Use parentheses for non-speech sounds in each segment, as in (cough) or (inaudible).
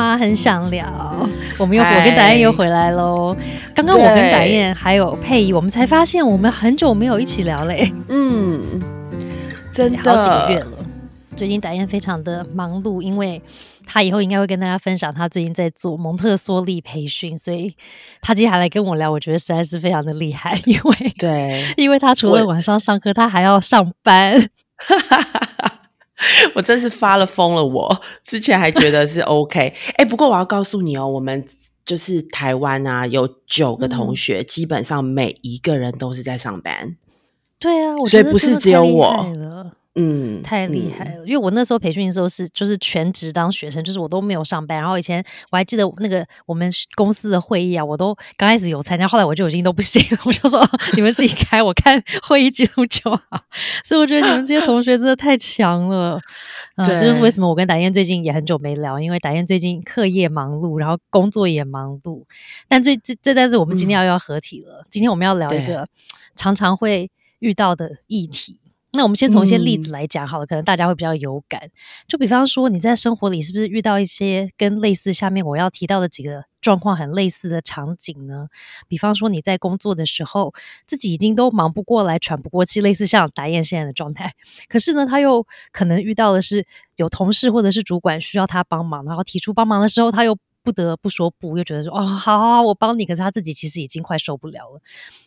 吗？很想聊。我们又我跟展燕又回来喽。刚刚我跟展燕还有佩仪，我们才发现我们很久没有一起聊嘞。嗯，真的好几个月了。最近展燕非常的忙碌，因为他以后应该会跟大家分享他最近在做蒙特梭利培训，所以他接下来跟我聊，我觉得实在是非常的厉害。因为对，(laughs) 因为他除了晚上上课，他还要上班。(laughs) 我真是发了疯了！我之前还觉得是 OK，哎，不过我要告诉你哦，我们就是台湾啊，有九个同学，基本上每一个人都是在上班。对啊，所以不是只有我。嗯，太厉害了！因为我那时候培训的时候是就是全职当学生，就是我都没有上班。然后以前我还记得那个我们公司的会议啊，我都刚开始有参加，后来我就已经都不行了。(laughs) 我就说你们自己开，我看会议记录就好。所以我觉得你们这些同学真的太强了。嗯，这就是为什么我跟达燕最近也很久没聊，因为达燕最近课业忙碌，然后工作也忙碌。但最这这但是我们今天要要合体了，今天我们要聊一个常常会遇到的议题。那我们先从一些例子来讲好了，可能大家会比较有感。就比方说，你在生活里是不是遇到一些跟类似下面我要提到的几个状况很类似的场景呢？比方说，你在工作的时候，自己已经都忙不过来、喘不过气，类似像达燕现在的状态。可是呢，他又可能遇到的是有同事或者是主管需要他帮忙，然后提出帮忙的时候，他又。不得不说不，又觉得说哦，好好好，我帮你。可是他自己其实已经快受不了了。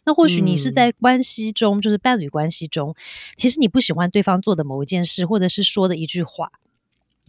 那或许你是在关系中，就是伴侣关系中，其实你不喜欢对方做的某一件事，或者是说的一句话。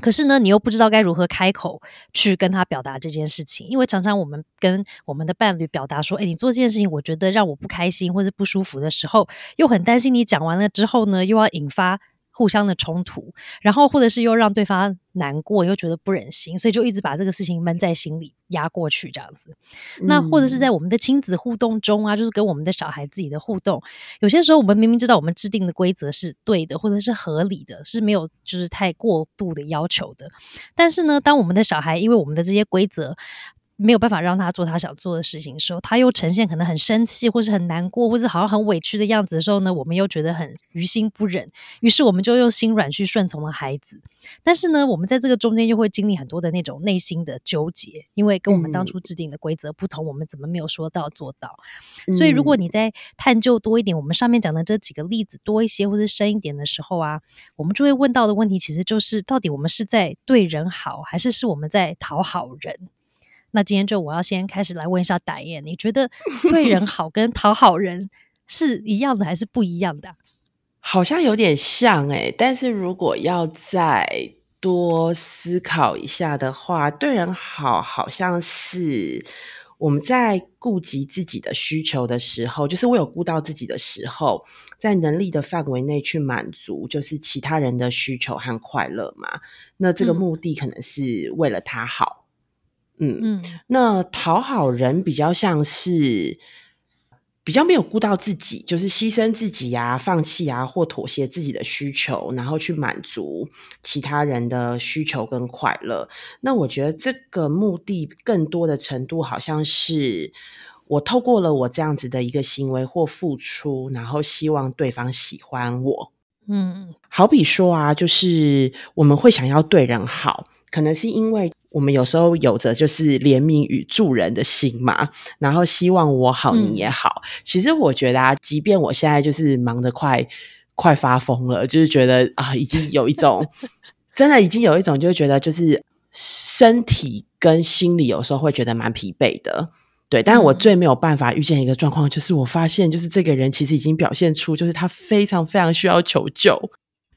可是呢，你又不知道该如何开口去跟他表达这件事情，因为常常我们跟我们的伴侣表达说：“哎，你做这件事情，我觉得让我不开心或者不舒服的时候，又很担心你讲完了之后呢，又要引发。”互相的冲突，然后或者是又让对方难过，又觉得不忍心，所以就一直把这个事情闷在心里压过去，这样子。那或者是在我们的亲子互动中啊，就是跟我们的小孩自己的互动，有些时候我们明明知道我们制定的规则是对的，或者是合理的，是没有就是太过度的要求的，但是呢，当我们的小孩因为我们的这些规则。没有办法让他做他想做的事情的时候，他又呈现可能很生气，或是很难过，或是好像很委屈的样子的时候呢，我们又觉得很于心不忍，于是我们就用心软去顺从了孩子。但是呢，我们在这个中间又会经历很多的那种内心的纠结，因为跟我们当初制定的规则不同，我们怎么没有说到做到？所以，如果你在探究多一点，我们上面讲的这几个例子多一些，或者深一点的时候啊，我们就会问到的问题，其实就是到底我们是在对人好，还是是我们在讨好人？那今天就我要先开始来问一下达燕，你觉得对人 (laughs) 好跟讨好人是一样的还是不一样的？好像有点像哎，但是如果要再多思考一下的话，对人好好像是我们在顾及自己的需求的时候，就是我有顾到自己的时候，在能力的范围内去满足，就是其他人的需求和快乐嘛。那这个目的可能是为了他好。嗯嗯嗯，那讨好人比较像是比较没有顾到自己，就是牺牲自己呀、放弃啊或妥协自己的需求，然后去满足其他人的需求跟快乐。那我觉得这个目的更多的程度，好像是我透过了我这样子的一个行为或付出，然后希望对方喜欢我。嗯，好比说啊，就是我们会想要对人好，可能是因为。我们有时候有着就是怜悯与助人的心嘛，然后希望我好你也好。其实我觉得啊，即便我现在就是忙得快快发疯了，就是觉得啊，已经有一种 (laughs) 真的已经有一种，就觉得就是身体跟心理有时候会觉得蛮疲惫的。对，但是我最没有办法遇见一个状况，就是我发现就是这个人其实已经表现出，就是他非常非常需要求救。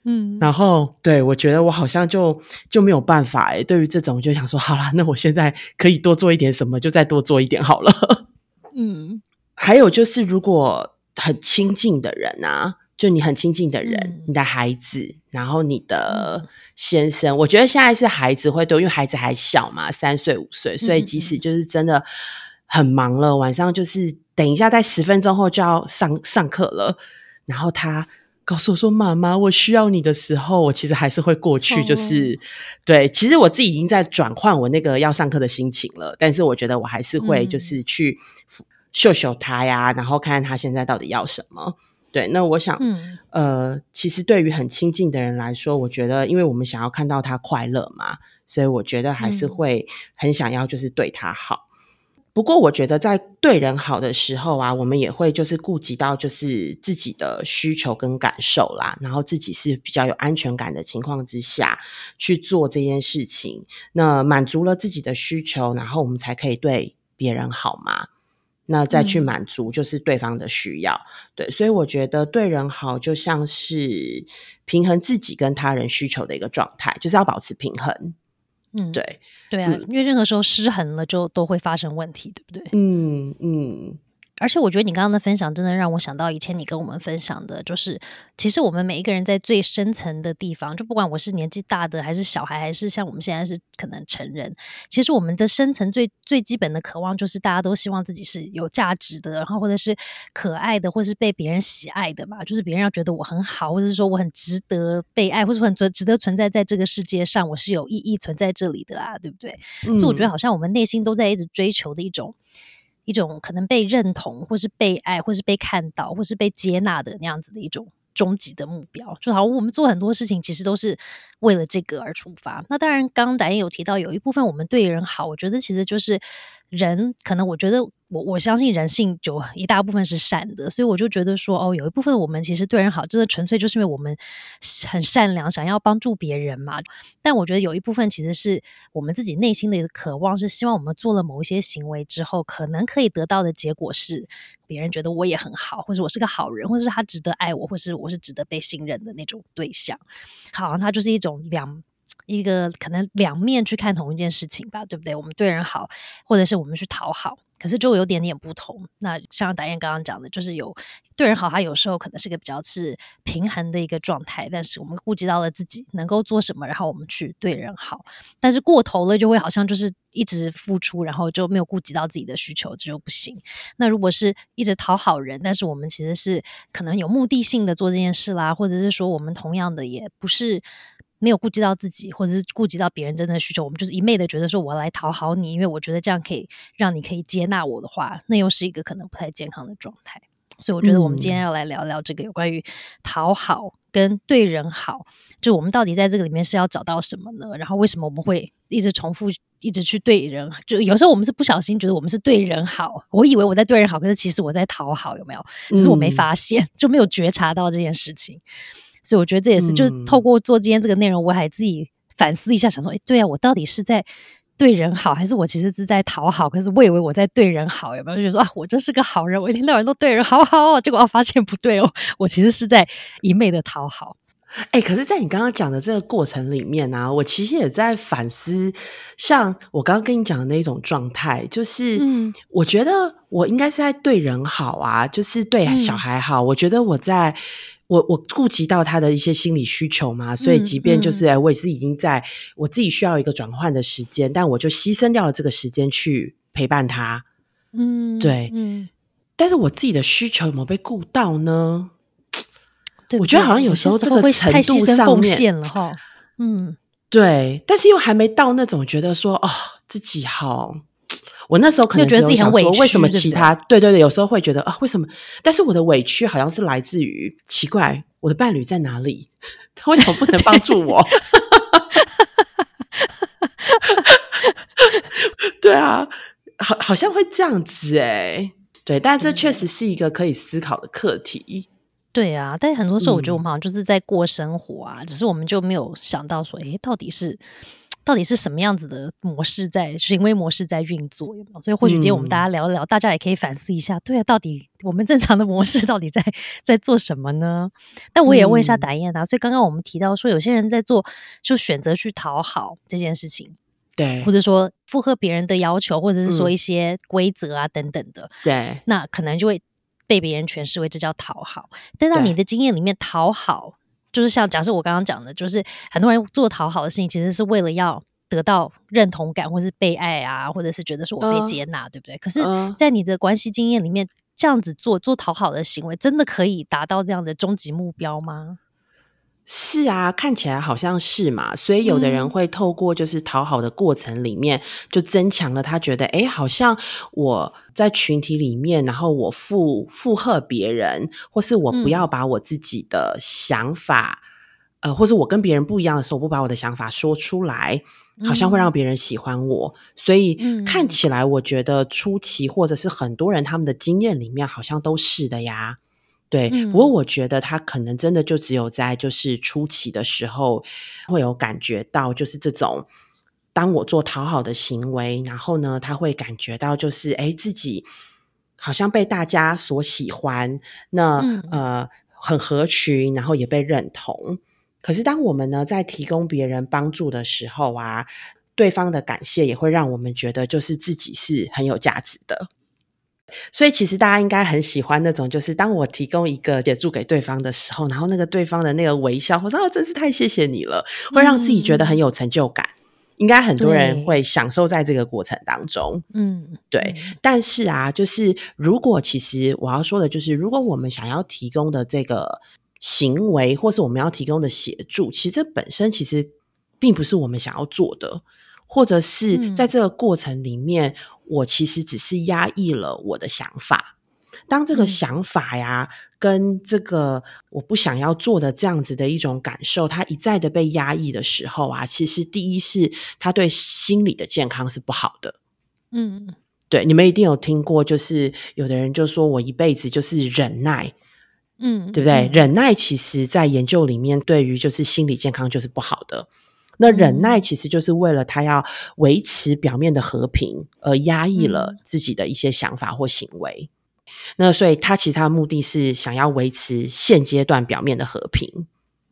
嗯，然后对我觉得我好像就就没有办法哎，对于这种就想说，好了，那我现在可以多做一点什么，就再多做一点好了。嗯，(laughs) 还有就是，如果很亲近的人啊，就你很亲近的人，你的孩子，然后你的先生，我觉得现在是孩子会多，因为孩子还小嘛，三岁五岁，所以即使就是真的很忙了，晚上就是等一下在十分钟后就要上上课了，然后他。告诉我说：“妈妈，我需要你的时候，我其实还是会过去。就是对，其实我自己已经在转换我那个要上课的心情了。但是我觉得我还是会就是去秀秀他呀，然后看看他现在到底要什么。对，那我想，嗯呃，其实对于很亲近的人来说，我觉得，因为我们想要看到他快乐嘛，所以我觉得还是嗯会很想要就是对他好。不过，我觉得在对人好的时候啊，我们也会就是顾及到就是自己的需求跟感受啦，然后自己是比较有安全感的情况之下去做这件事情。那满足了自己的需求，然后我们才可以对别人好嘛。那再去嗯满足就是对方的需要，对，所以我觉得对人好就像是平衡自己跟他人需求的一个状态，就是要保持平衡。嗯，对，对啊，嗯因为任何时候失衡了，就都会发生问题，对不对？嗯嗯，而且我觉得你刚刚的分享真的让我想到以前你跟我们分享的，就是其实我们每一个人在最深层的地方，就不管我是年纪大的还是小孩，还是像我们现在是可能成人，其实我们的深层最最基本的渴望就是大家都希望自己是有价值的，然后或者是可爱的，或是被别人喜爱的嘛，就是别人要觉得我很好，或者是说我很值得被爱，或者说很值值得存在在这个世界上，我是有意义存在这里的啊，对不对？所以我觉得嗯好像我们内心都在一直追求的一种一种可能被认同，或是被爱，或是被看到，或是被接纳的那样子的一种终极的目标。就好我们做很多事情，其实都是为了这个而出发。那当然，刚刚导演有提到有一部分我们对人好，我觉得其实就是人，可能我觉得我我相信人性有一大部分是善的，所以我就觉得说，哦，有一部分我们其实对人好，真的纯粹就是因为我们很善良，想要帮助别人嘛。但我觉得有一部分其实是我们自己内心的渴望，是希望我们做了某一些行为之后，可能可以得到的结果是别人觉得我也很好，或者我是个好人，或者是他值得爱我，或是我是值得被信任的那种对象。好像它就是一种两。一个可能两面去看同一件事情吧，对不对？我们对人好，或者是我们去讨好，可是就有点点不同。那像达燕刚刚讲的，就是有对人好，他有时候可能是个比较是平衡的一个状态，但是我们顾及到了自己能够做什么，然后我们去对人好。但是过头了，就会好像就是一直付出，然后就没有顾及到自己的需求，这就不行。那如果是一直讨好人，但是我们其实是可能有目的性的做这件事啦，或者是说我们同样的也不是。没有顾及到自己，或者是顾及到别人真的需求，我们就是一昧的觉得说我要来讨好你，因为我觉得这样可以让你可以接纳我的话，那又是一个可能不太健康的状态。所以我觉得我们今天要来聊聊这个有关于讨好跟对人好，就我们到底在这个里面是要找到什么呢？然后为什么我们会一直重复，一直去对人？就有时候我们是不小心觉得我们是对人好，我以为我在对人好，可是其实我在讨好，有没有？只是我没嗯发现，就没有觉察到这件事情。所以我觉得这也是，就是嗯透过做今天这个内容，我还自己反思一下，想说，哎，对啊，我到底是在对人好，还是我其实是在讨好？可是我以为我在对人好，有没有？就觉得说啊，我真是个好人，我一天到晚都对人好好哦，结果啊，发现不对哦，我其实是在一昧的讨好。哎、可是，在你刚刚讲的这个过程里面啊，我其实也在反思，像我刚刚跟你讲的那种状态，就是，嗯我觉得我应该是在对人好啊，就是对嗯小孩好。我觉得我在我我顾及到他的一些心理需求嘛，所以即便就是、哎我也是已经在我自己需要一个转换的时间，但我就牺牲掉了这个时间去陪伴他。嗯，对嗯，但是我自己的需求有没有被顾到呢？我觉得好像有时候这个程度上面了哈。嗯，对，但是又还没到那种觉得说哦，自己好。我那时候可能又觉得自己很委屈为什么其他对对对，有时候会觉得啊，为什么？但是我的委屈好像是来自于奇怪，我的伴侣在哪里？(laughs) 他为什么不能帮助我？(laughs) 对啊，好，好像会这样子哎。对，但这确实是一个可以思考的课题。对啊，但很多时候我觉得我嗯们好像就是在过生活啊，只是我们就没有想到说，诶，到底是到底是什么样子的模式在行为模式在运作，有没有？所以或许今天我们大家聊一聊，大家也可以反思一下，对啊，到底我们正常的模式到底在在做什么呢？但我也问一下嗯达燕啊，所以刚刚我们提到说，有些人在做就选择去讨好这件事情，对或者说符合别人的要求，或者是说嗯一些规则啊等等的，对，那可能就会被别人诠释为这叫讨好。但在你的经验里面，讨好就是像假设我刚刚讲的，就是很多人做讨好的事情，其实是为了要得到认同感，或是被爱啊，或者是觉得说我被嗯接纳，对不对？可是嗯，在你的关系经验里面，这样子做做讨好的行为，真的可以达到这样的终极目标吗？是啊，看起来好像是嘛，所以有的人会透过就是讨好的过程里面，就增强了他觉得，哎，好像我在群体里面，然后我附附和别人，或是我不要把我自己的想法，呃，或是我跟别人不一样的时候，我不把我的想法说出来，好像会让别人喜欢我。所以看起来，我觉得初期或者是很多人他们的经验里面，好像都是的呀。对，不过我觉得他可能真的就只有在就是初期的时候会有感觉到，就是这种当我做讨好的行为，然后呢，他会感觉到就是哎，自己好像被大家所喜欢，那呃很合群，然后也被认同。可是当我们呢在提供别人帮助的时候啊，对方的感谢也会让我们觉得就是自己是很有价值的。所以其实大家应该很喜欢那种，就是当我提供一个协助给对方的时候，然后那个对方的那个微笑，我说哦，真是太谢谢你了，会让自己觉得很有成就感。应该很多人会享受在这个过程当中。嗯，对。但是啊，就是如果其实我要说的就是，如果我们想要提供的这个行为，或是我们要提供的协助，其实这本身其实并不是我们想要做的，或者是在这个过程里面。我其实只是压抑了我的想法，当这个想法呀，跟这个我不想要做的这样子的一种感受，它一再的被压抑的时候啊，其实第一是它对心理的健康是不好的。嗯，对，你们一定有听过，就是有的人就说我一辈子就是忍耐，嗯，对不对？忍耐其实在研究里面，对于就是心理健康就是不好的。那忍耐其实就是为了他要维持表面的和平，而压抑了自己的一些想法或行为。那所以他其实他的目的是想要维持现阶段表面的和平。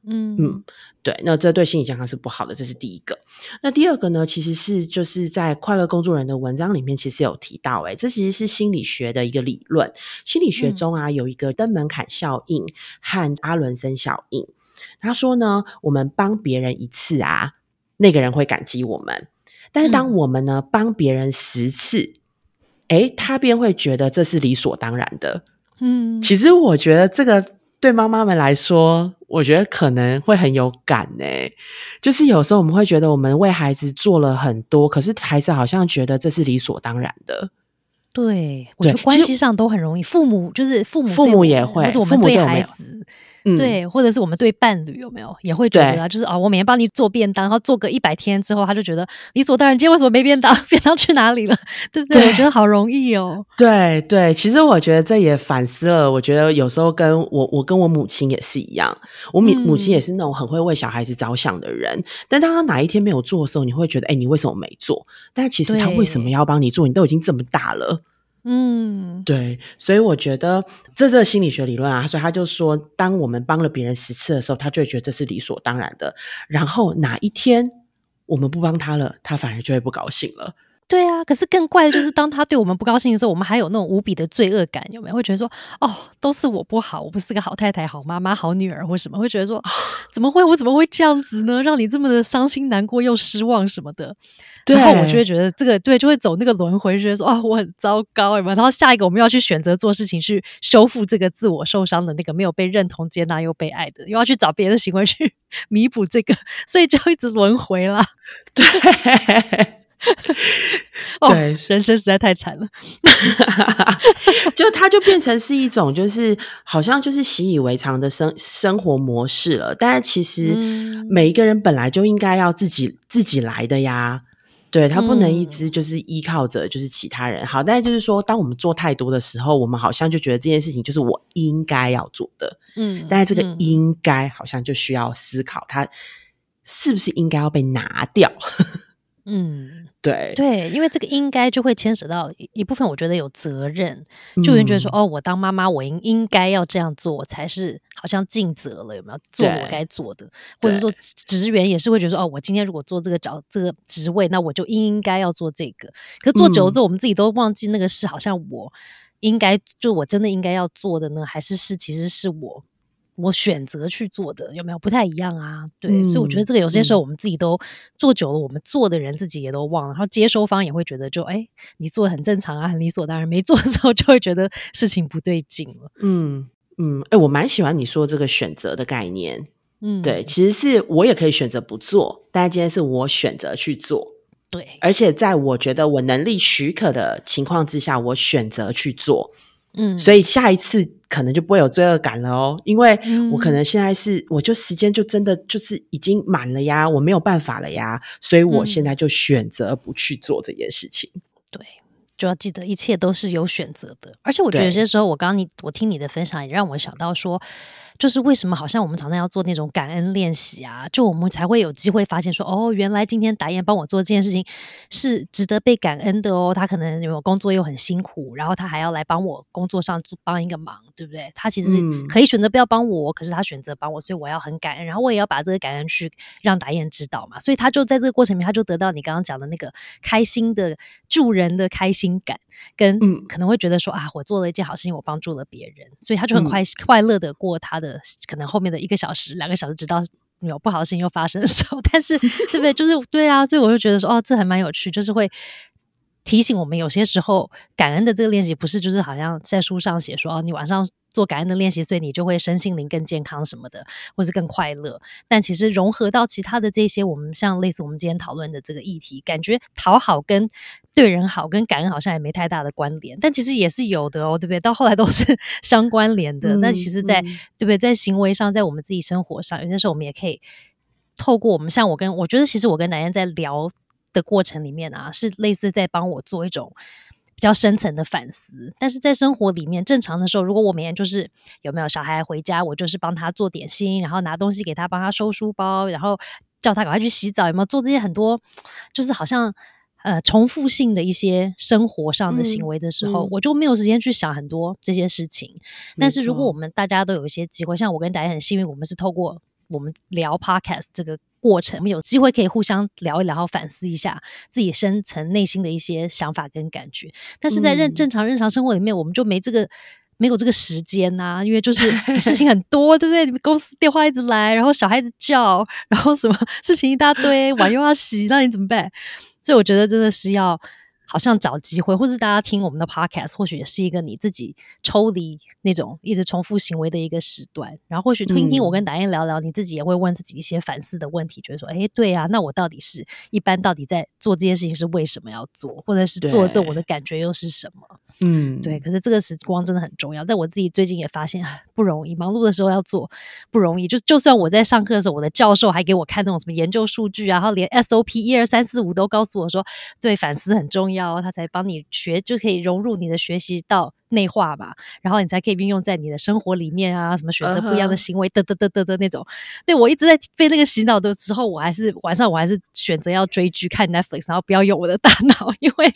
嗯嗯，对。那这对心理健康是不好的，这是第一个。那第二个呢，其实是就是在快乐工作人的文章里面，其实有提到，哎，这其实是心理学的一个理论。心理学中啊，有一个登门槛效应和阿伦森效应。他说呢，我们帮别人一次啊，那个人会感激我们；但是当我们呢帮别人十次，哎，他便会觉得这是理所当然的。嗯，其实我觉得这个对妈妈们来说，我觉得可能会很有感呢。就是有时候我们会觉得我们为孩子做了很多，可是孩子好像觉得这是理所当然的。对，我觉得关系上都很容易，父母就是父母，父母也会，我们对孩子。对，或者是我们对伴侣有没有也会觉得啊，就是啊，我每天帮你做便当，然后做个一百天之后，他就觉得理所当然。今天为什么没便当？便当去哪里了？对不对？我觉得好容易哦。对对，其实我觉得这也反思了。我觉得有时候跟我，我跟我母亲也是一样。我母母亲也是那种很会为小孩子着想的人。但当他哪一天没有做的时候，你会觉得，哎，你为什么没做？但其实他为什么要帮你做？你都已经这么大了。嗯，对，所以我觉得这这心理学理论啊，所以他就说，当我们帮了别人十次的时候，他就会觉得这是理所当然的。然后哪一天我们不帮他了，他反而就会不高兴了。对啊，可是更怪的就是，当他对我们不高兴的时候，我们还有那种无比的罪恶感，有没有？会觉得说，哦，都是我不好，我不是个好太太、好妈妈、好女儿，或什么？会觉得说，怎么会？我怎么会这样子呢？让你这么的伤心、难过又失望什么的？然后我就会觉得这个对，就会走那个轮回，觉得说啊，我很糟糕，有没有？然后下一个我们要去选择做事情，去修复这个自我受伤的那个没有被认同、接纳又被爱的，又要去找别的行为去 (laughs) 弥补这个，所以就一直轮回了。(laughs) 对，(laughs) 对，人生实在太惨了。(laughs) 就它就变成是一种，就是好像就是习以为常的生生活模式了。但是其实每一个人本来就应该要自己自己来的呀。对他不能一直就是依靠着就是其他人，好，但是就是说，当我们做太多的时候，我们好像就觉得这件事情就是我应该要做的，嗯，但是这个应该好像就需要思考，它是不是应该要被拿掉。嗯，对对，因为这个应该就会牵扯到一部分，我觉得有责任，就有人觉得说，哦，我当妈妈，我应应该要这样做，才是好像尽责了，有没有做我该做的？或者说职员也是会觉得说，哦，我今天如果做这个角这个职位，那我就应该要做这个。可是做久了之后，我们自己都忘记那个是好像我应该就我真的应该要做的呢，还是是其实是我。我选择去做的有没有不太一样啊？对，所以我觉得这个有些时候我们自己都做久了，我们做的人自己也都忘了，然后接收方也会觉得就哎，你做的很正常啊，很理所当然。没做的时候就会觉得事情不对劲了。嗯嗯，哎，我蛮喜欢你说这个选择的概念。嗯，对，其实是我也可以选择不做，但今天是我选择去做，对，而且在我觉得我能力许可的情况之下，我选择去做。嗯，所以下一次可能就不会有罪恶感了哦，因为嗯我可能现在是，我就时间就真的就是已经满了呀，我没有办法了呀，所以我现嗯在就选择不去做这件事情。对，就要记得一切都是有选择的。而且我觉得有些时候，我刚刚你我听你的分享，也让我想到说，就是为什么好像我们常常要做那种感恩练习啊，就我们才会有机会发现说，哦，原来今天达燕帮我做这件事情是值得被感恩的哦。他可能有工作又很辛苦，然后他还要来帮我工作上做帮一个忙，对不对？他其实嗯可以选择不要帮我，可是他选择帮我，所以我要很感恩，然后我也要把这个感恩去让达燕知道嘛。所以他就在这个过程里面，他就得到你刚刚讲的那个开心的助人的开心感。跟嗯可能会觉得说啊，我做了一件好事情，我帮助了别人，所以他就很嗯快、快乐的过他的可能后面的一个小时、两个小时，直到有不好的事情又发生的时候。(laughs) 但是对不对？就是对啊，所以我就觉得说，哦，这还蛮有趣，就是会。提醒我们，有些时候感恩的这个练习不是就是好像在书上写说哦，你晚上做感恩的练习，所以你就会身心灵更健康什么的，或是更快乐。但其实融合到其他的这些，我们像类似我们今天讨论的这个议题，感觉讨好跟对人好跟感恩好像也没太大的关联，但其实也是有的哦，对不对？到后来都是 (laughs) 相关联的。那其实在，嗯对不对？在行为上，在我们自己生活上，有些时候我们也可以透过我们像我跟我觉得，其实我跟南燕在聊的过程里面啊，是类似在帮我做一种。比较深层的反思，但是在生活里面正常的时候，如果我每天就是有没有小孩回家，我就是帮他做点心，然后拿东西给他，帮他收书包，然后叫他赶快去洗澡，有没有做这些很多就是好像呃重复性的一些生活上的行为的时候，嗯我就没有时间去想很多这些事情。但是如果我们大家都有一些机会，像我跟大家很幸运，我们是透过我们聊 podcast 这个过程，我们有机会可以互相聊一聊，然后反思一下自己深层内心的一些想法跟感觉。但是在认嗯正常日常生活里面，我们就没这个。没有这个时间呐、因为就是 (laughs) 事情很多，对不对？你们公司电话一直来，然后小孩子叫，然后什么 (laughs) 事情一大堆，碗又要洗，那你怎么办？所以我觉得真的是要好像找机会，或是大家听我们的 podcast，或许也是一个你自己抽离那种一直重复行为的一个时段。然后或许听听我跟达燕聊聊，你自己也会问自己一些反思的问题，觉得说，哎，对啊，那我到底是一般到底在做这件事情是为什么要做，或者是做这我的感觉又是什么？嗯，对，可是这个时光真的很重要。但我自己最近也发现啊不容易，忙碌的时候要做不容易。就就算我在上课的时候，我的教授还给我看那种什么研究数据啊，然后连 SOP 一二三四五都告诉我说，对，反思很重要，他才帮你学，就可以融入你的学习到内化嘛，然后你才可以运用在你的生活里面啊，什么选择不一样的行为，得得得得的那种。对我一直在被那个洗脑的时候，我还是晚上我还是选择要追剧看 Netflix，然后不要用我的大脑，因为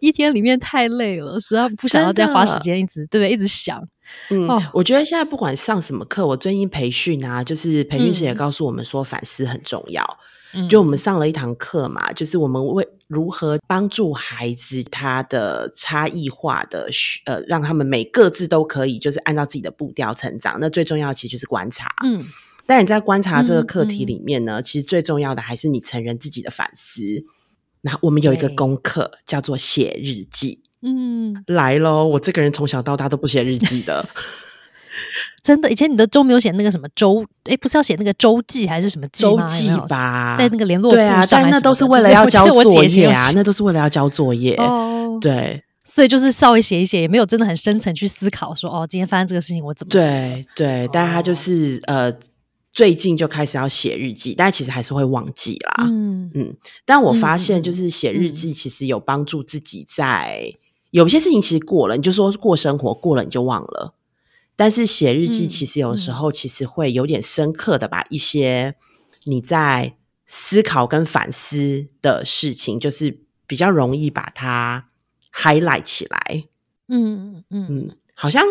一天里面太累了，实在不想要再花时间一直对不对？一直想。嗯，哦我觉得现在不管上什么课，我最近培训啊，就是培训师也嗯告诉我们说反思很重要。嗯就我们上了一堂课嘛，就是我们为如何帮助孩子他的差异化的学呃，让他们每各自都可以就是按照自己的步调成长。那最重要其实就是观察。嗯但你在观察这个嗯课题嗯里面呢，其实最重要的还是你成人自己的反思。那我们有一个功课叫做写日记。嗯，来喽！我这个人从小到大都不写日记的。(laughs) 真的，以前你的周没有写那个什么周，哎，不是要写那个周记还是什么记？周记吧，在那个联络对啊，簿上那都是为了要 (laughs) 交作业啊，那都是为了要交作业。哦，对。所以就是稍微写一写，也没有真的很深层去思考说，哦，今天发生这个事情我怎么做对对，但他就哦。是呃，最近就开始要写日记，但其实还是会忘记啦。嗯。嗯，但我发现，嗯就是写日嗯记其实有帮助自己在有些事情其实过了，你就说过生活过了你就忘了，但是写日记嗯其实有时嗯候其实会有点深刻的把一些你在思考跟反思的事情，就是比较容易把它 highlight 起来。嗯嗯，嗯，好像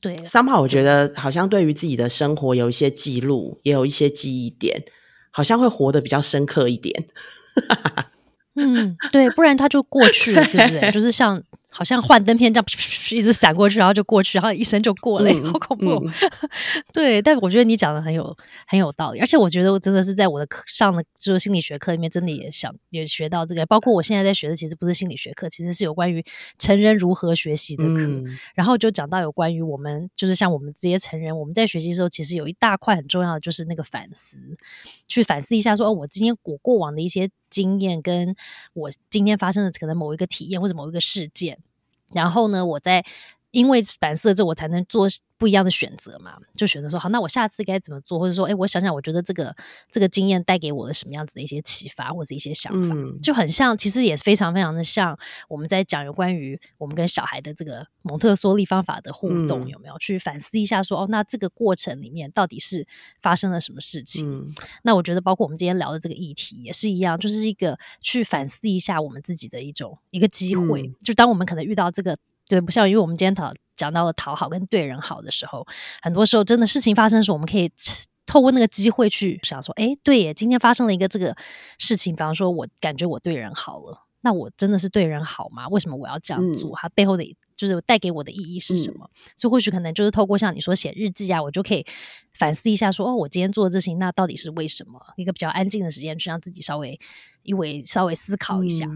对，somehow 我觉得好像对于自己的生活有一些记录，也有一些记忆点，好像会活得比较深刻一点。(laughs) 嗯，对，不然它就过去了，对不对？(laughs) 就是像好像幻灯片这样 (laughs) 一直闪过去，然后就过去，然后一声就过了，(laughs) 好恐怖。(laughs) 对，但我觉得你讲的很有很有道理，而且我觉得我真的是在我的课上的就是心理学课里面，真的也想也学到这个。包括我现在在学的，其实不是心理学课，其实是有关于成人如何学习的课。然后就讲到有关于我们，就是像我们这些成人，我们在学习的时候，其实有一大块很重要的就是那个反思，去反思一下，说哦，我今天我过往的一些经验，跟我今天发生的可能某一个体验或者某一个事件。然后呢，我在因为反思之后，我才能做不一样的选择嘛。就选择说好，那我下次该怎么做？或者说，哎，我想想，我觉得这个这个经验带给我的什么样子的一些启发或者一些想法，就很像，其实也非常非常的像我们在讲有关于我们跟小孩的这个蒙特梭利方法的互动，有没有去反思一下？说哦，那这个过程里面到底是发生了什么事情？那我觉得，包括我们今天聊的这个议题也是一样，就是一个去反思一下我们自己的一种一个机会。就当我们可能遇到这个。对，不像因为我们今天讨讲到了讨好跟对人好的时候，很多时候真的事情发生的时候，我们可以透过那个机会去想说，哎，对耶，今天发生了一个这个事情，比方说我感觉我对人好了，那我真的是对人好吗？为什么我要这样做？它背后的就是带给我的意义是什么？所以或许可能就是透过像你说写日记啊，我就可以反思一下，说哦，我今天做的事情，那到底是为什么？一个比较安静的时间，去让自己稍微因为稍微思考一下。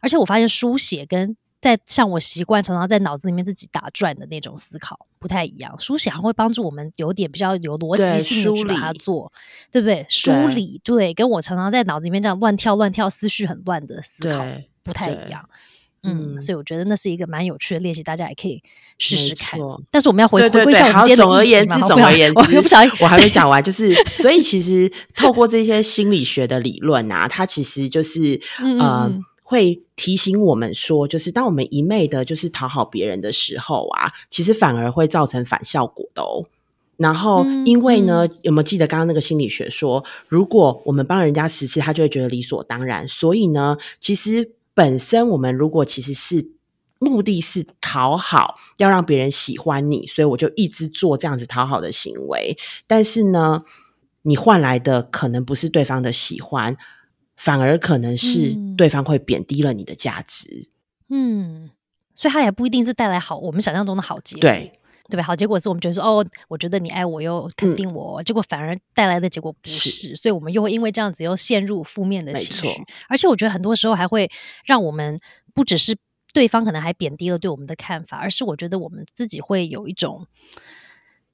而且我发现书写跟在像我习惯常常在脑子里面自己打转的那种思考不太一样，书写还会帮助我们有点比较有逻辑性的去把它做，对不对？梳理对，跟我常常在脑子里面这样乱跳乱跳、思绪很乱的思考不太一样。嗯，所以我觉得那是一个蛮有趣的练习，大家也可以试试看。但是我们要回回归一下我们今天总而言之，总而言之，我又不小心，我还没讲完。就是 (laughs) 所以其实透过这些心理学的理论啊，它其实就是呃。会提醒我们说，就是当我们一昧的，就是讨好别人的时候啊，其实反而会造成反效果的哦。然后，因为呢，有没有记得刚刚那个心理学说，如果我们帮人家十次，他就会觉得理所当然。所以呢，其实本身我们如果其实是目的是讨好，要让别人喜欢你，所以我就一直做这样子讨好的行为。但是呢，你换来的可能不是对方的喜欢。反而可能是对方会贬低了你的价值，嗯，所以它也不一定是带来好我们想象中的好结果，对对吧？好结果是我们觉得说，哦，我觉得你爱我又肯定我，结果反而带来的结果不是，所以我们又会因为这样子又陷入负面的情绪，而且我觉得很多时候还会让我们不只是对方可能还贬低了对我们的看法，而是我觉得我们自己会有一种。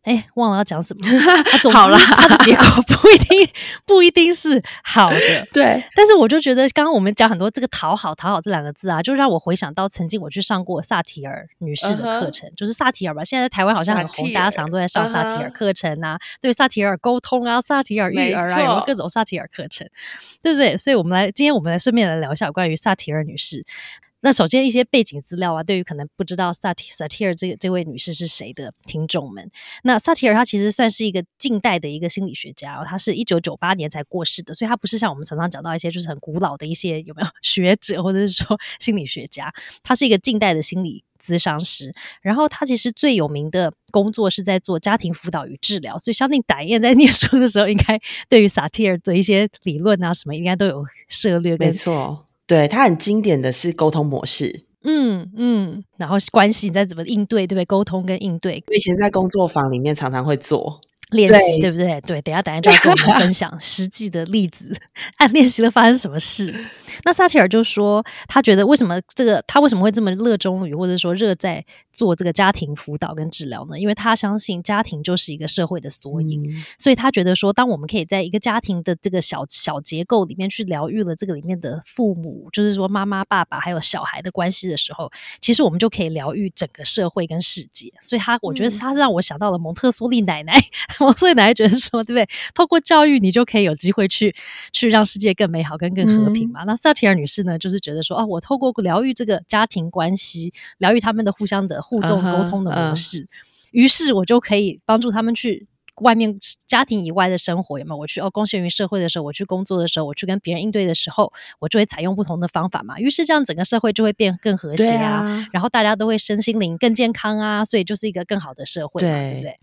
哎，忘了要讲什么。(laughs) 好了，它的结果 (laughs) 不一定不一定是好的。对，(laughs) 但是我就觉得，刚刚我们讲很多这个“讨好”“讨好”这两个字啊，就让我回想到曾经我去上过萨提尔女士的课程，就是萨提尔吧。现在台湾好像很红，大家常都在上萨提尔课程啊。对，萨提尔沟通啊，萨提尔育儿啊，有各种萨提尔课程，对不对？所以我们来，今天我们来顺便来聊一下关于萨提尔女士。那首先一些背景资料啊，对于可能不知道萨提萨提尔这这位女士是谁的听众们，那萨提尔她其实算是一个近代的一个心理学家，她是一九九八年才过世的，所以她不是像我们常常讲到一些就是很古老的一些有没有 (laughs) 学者或者是说 (laughs) 心理学家，她是一个近代的心理咨商师，然后她其实最有名的工作是在做家庭辅导与治疗，所以相信歹燕在念书的时候，应该对于萨提尔的一些理论啊什么，应该都有涉略，没错。对他很经典的是沟通模式，嗯嗯，然后关系你在怎么应对，对不对？沟通跟应对，以前在工作坊里面常常会做。练习对不对？对，等下等下就要跟我们分享 (laughs) 实际的例子，按练习了发生什么事。那撒切尔就说，他觉得为什么这个他为什么会这么热衷于或者说热在做这个家庭辅导跟治疗呢？因为他相信家庭就是一个社会的缩影，所以他觉得说，当我们可以在一个家庭的这个小小结构里面去疗愈了这个里面的父母，就是说妈妈、爸爸还有小孩的关系的时候，其实我们就可以疗愈整个社会跟世界。所以他我觉得他是让我想到了蒙特梭利奶奶。(laughs) 所以奶奶觉得说，对不对？透过教育，你就可以有机会去去让世界更美好、跟更和平嘛。那萨提尔女士呢，就是觉得说，哦，我透过疗愈这个家庭关系，疗愈他们的互相的互动、沟通的模式，于是我就可以帮助他们去外面家庭以外的生活，有没有？我去哦，贡献于社会的时候，我去工作的时候，我去跟别人应对的时候，我就会采用不同的方法嘛。于是这样整个社会就会变更和谐啊，然后大家都会身心灵更健康啊，所以就是一个更好的社会嘛，对不对？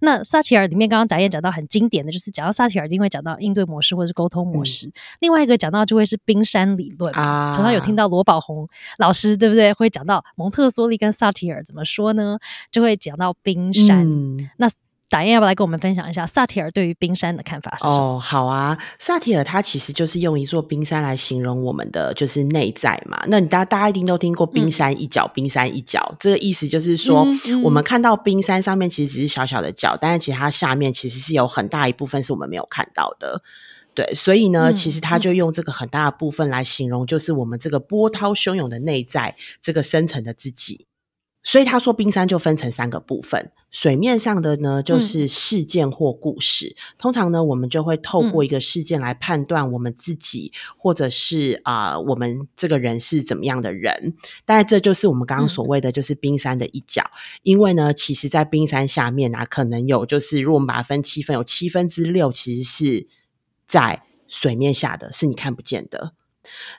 那萨提尔里面刚刚贾燕讲到很经典的就是讲到萨提尔一定会讲到应对模式或者是沟通模式，另外一个讲到就会是冰山理论啊，常常有听到罗宝红老师对不对？会讲到蒙特梭利跟萨提尔怎么说呢？就会讲到冰山。嗯那打燕要不要来跟我们分享一下萨提尔对于冰山的看法是什么？哦，好啊，萨提尔他其实就是用一座冰山来形容我们的就是内在嘛。那你大大家一定都听过冰山一角，冰山一角，这个意思就是说，我们看到冰山上面其实只是小小的角，但是其实它下面其实是有很大一部分是我们没有看到的。对，所以呢，其实他就用这个很大的部分来形容，就是我们这个波涛汹涌的内在，这个深层的自己。所以他说，冰山就分成三个部分。水面上的呢，就是事件或故事。通常呢，我们就会透过一个事件来判断我们自己，或者是啊，我们这个人是怎么样的人。但是这就是我们刚刚所谓的，就是冰山的一角。因为呢，其实，在冰山下面啊，可能有，就是如果我们把它分七分，有七分之六其实是在水面下的，是你看不见的。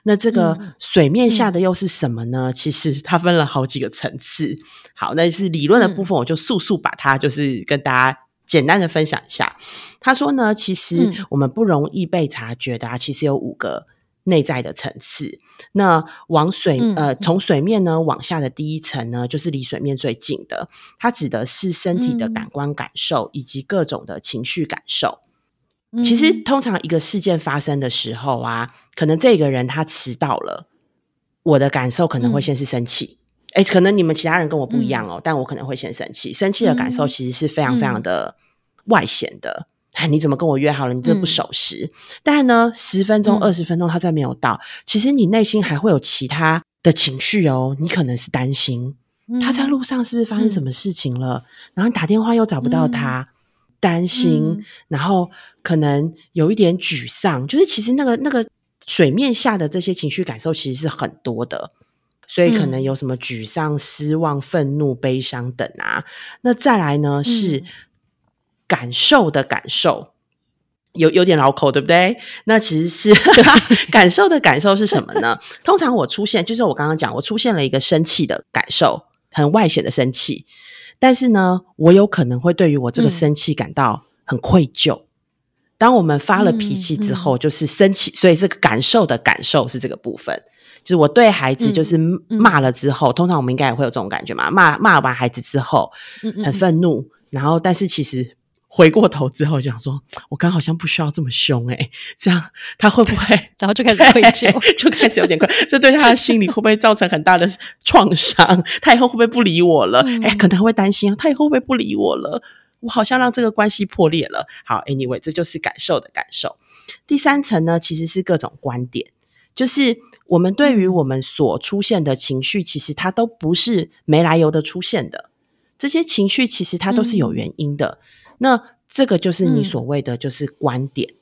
那这个水面下的又是什么呢？其实它分了好几个层次。好，那是理论的部分，我就速速把它就是跟大家简单的分享一下。他说呢，其实我们不容易被察觉的，其实有五个内在的层次。那往水呃，从水面呢往下的第一层呢，就是离水面最近的，它指的是身体的感官感受以及各种的情绪感受。其实，通常一个事件发生的时候啊，可能这个人他迟到了，我的感受可能会先是生气。哎，可能你们其他人跟我不一样哦，但我可能会先生气。生气的感受其实是非常非常的外显的。哎，你怎么跟我约好了？你这不守时。但呢，十分钟、二十分钟他再没有到，其实你内心还会有其他的情绪哦。你可能是担心他在路上是不是发生什么事情了，然后打电话又找不到他。担心，然后可能有一点沮丧，就是其实那个那个水面下的这些情绪感受其实是很多的，所以可能有什么沮丧、失望、愤怒、悲伤等啊。那再来呢是感受的感受，有有点绕口，对不对？那其实是 (laughs) 感受的感受是什么呢？通常我出现就是我刚刚讲，我出现了一个生气的感受，很外显的生气。但是呢，我有可能会对于我这个生气感到很愧疚。当我们发了脾气之后，就是生气，所以这个感受的感受是这个部分。就是我对孩子就是骂了之后，通常我们应该也会有这种感觉嘛？骂骂完孩子之后，很愤怒，然后但是其实。回过头之后，讲说，我刚好像不需要这么凶哎，这样他会不会，然后就开始愧疚，(laughs) 就开始有点愧，这对他的心理会不会造成很大的创伤？他以后会不会不理我了？哎，可能会担心，他以后会不会不理我了？我好像让这个关系破裂了。好，anyway，这就是感受的感受。第三层呢，其实是各种观点，就是我们对于我们所出现的情绪，其实它都不是没来由的出现的，这些情绪其实它都是有原因的。那这个就是你所谓的就是观点，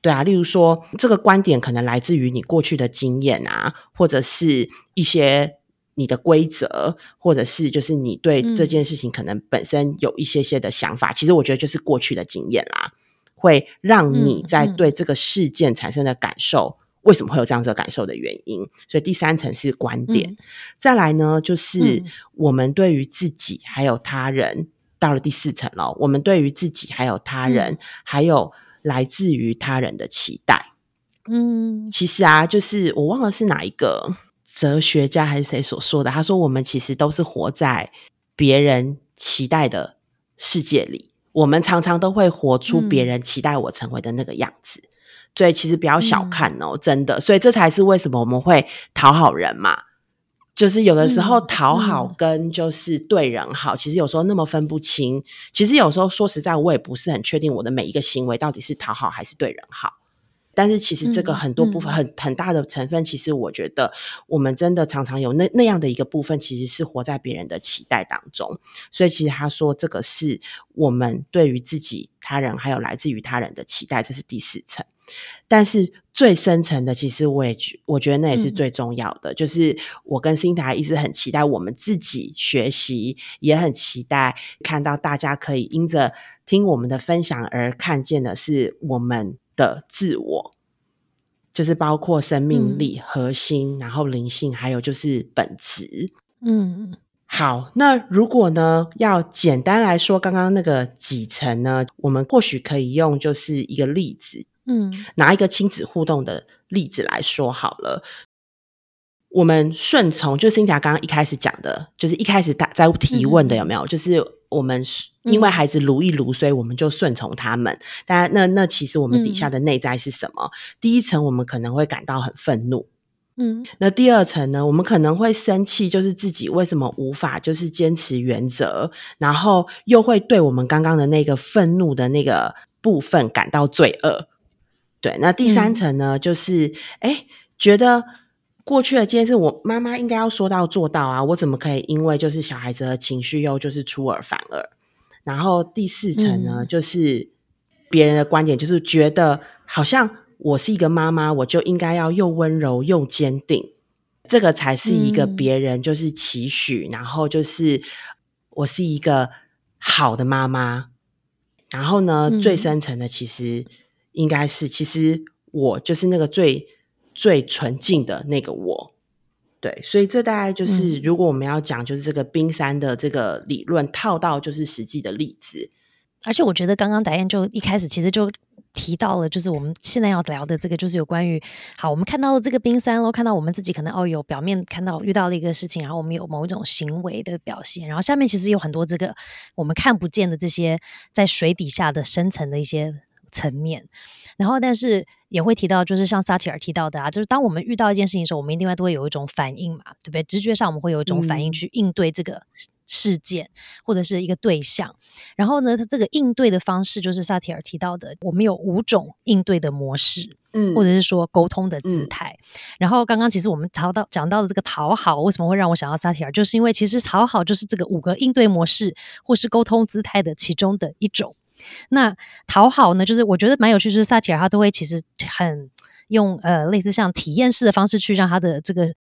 对啊，例如说这个观点可能来自于你过去的经验啊，或者是一些你的规则，或者是就是你对这件事情可能本身有一些些的想法。其实我觉得就是过去的经验啦，会让你在对这个事件产生的感受，为什么会有这样子的感受的原因。所以第三层是观点，再来呢就是我们对于自己还有他人。到了第四层了，我们对于自己、还有他人，还有来自于他人的期待。嗯，其实啊，就是我忘了是哪一个哲学家还是谁所说的。他说，我们其实都是活在别人期待的世界里，我们常常都会活出别人期待我成为的那个样子。所以，其实不要小看哦，真的。所以，这才是为什么我们会讨好人嘛。就是有的时候讨好跟就是对人好，其实有时候那么分不清。其实有时候说实在，我也不是很确定我的每一个行为到底是讨好还是对人好。但是其实这个很多部分很很大的成分，其实我觉得我们真的常常有那那样的一个部分，其实是活在别人的期待当中。所以其实他说这个是我们对于自己、他人还有来自于他人的期待，这是第四层。但是最深层的，其实我也觉，我觉得那也是最重要的。就是我跟新台一直很期待我们自己学习，也很期待看到大家可以因着听我们的分享而看见的是我们的自我，就是包括生命力、核心，然后灵性，还有就是本质。嗯。好，那如果呢，要简单来说，刚刚那个几层呢，我们或许可以用就是一个例子，嗯拿一个亲子互动的例子来说好了。我们顺从，就 Cynthia 刚刚一开始讲的，就是一开始大在提问的有没有？就是我们因为孩子撸一撸，所以我们就顺从他们。但那那其实我们底下的内在是什么？第一层我们可能会感到很愤怒，嗯那第二层呢，我们可能会生气，就是自己为什么无法就是坚持原则，然后又会对我们刚刚的那个愤怒的那个部分感到罪恶。对，那第三嗯层呢，就是哎，觉得过去的这件事，我妈妈应该要说到做到啊，我怎么可以因为就是小孩子的情绪又就是出尔反尔？然后第四层呢，嗯就是别人的观点，就是觉得好像我是一个妈妈，我就应该要又温柔又坚定，这个才是一个嗯别人就是期许，然后就是我是一个好的妈妈。然后呢，嗯最深层的其实应该是，其实我就是那个最最纯净的那个我。对，所以这大概就是，嗯如果我们要讲，就是这个冰山的这个理论套到就是实际的例子，而且我觉得刚刚达燕就一开始其实就提到了，就是我们现在要聊的这个，就是有关于好，我们看到了这个冰山喽，看到我们自己可能哦有表面看到遇到了一个事情，然后我们有某一种行为的表现，然后下面其实有很多这个我们看不见的这些在水底下的深层的一些层面，然后但是。也会提到，就是像萨提尔提到的啊，就是当我们遇到一件事情的时候，我们一定会都会有一种反应嘛，对不对？直觉上我们会有一种反应嗯去应对这个事件或者是一个对象。然后呢，它这个应对的方式就是萨提尔提到的，我们有五种应对的模式，嗯或者是说沟通的姿嗯态。然后刚刚其实我们讨到讲到的这个讨好，为什么会让我想到萨提尔，就是因为其实讨好就是这个五个应对模式或是沟通姿态的其中的一种。那讨好呢，就是我觉得蛮有趣，就是萨提尔他都会其实很用呃类似像体验式的方式去让他的这个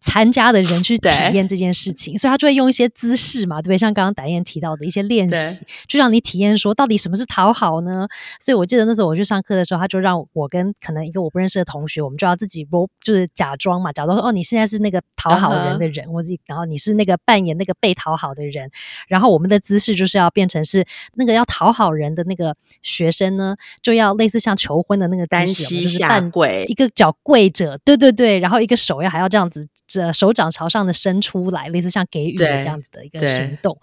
参加的人去体验这件事情，所以他就会用一些姿势嘛，对不对？像刚刚达燕提到的一些练习，就让你体验说到底什么是讨好呢？所以我记得那时候我去上课的时候，他就让我跟可能一个我不认识的同学，我们就要自己 role 就是假装嘛，假装说哦，你现在是那个讨好人的人，我自己然后你是那个扮演那个被讨好的人，然后我们的姿势就是要变成是那个要讨好人的那个学生呢，就要类似像求婚的那个单膝下跪。一，个脚跪着，对对对，然后一个手要还要这样子，这手掌朝上的伸出来，类似像给予的这样子的一个行动。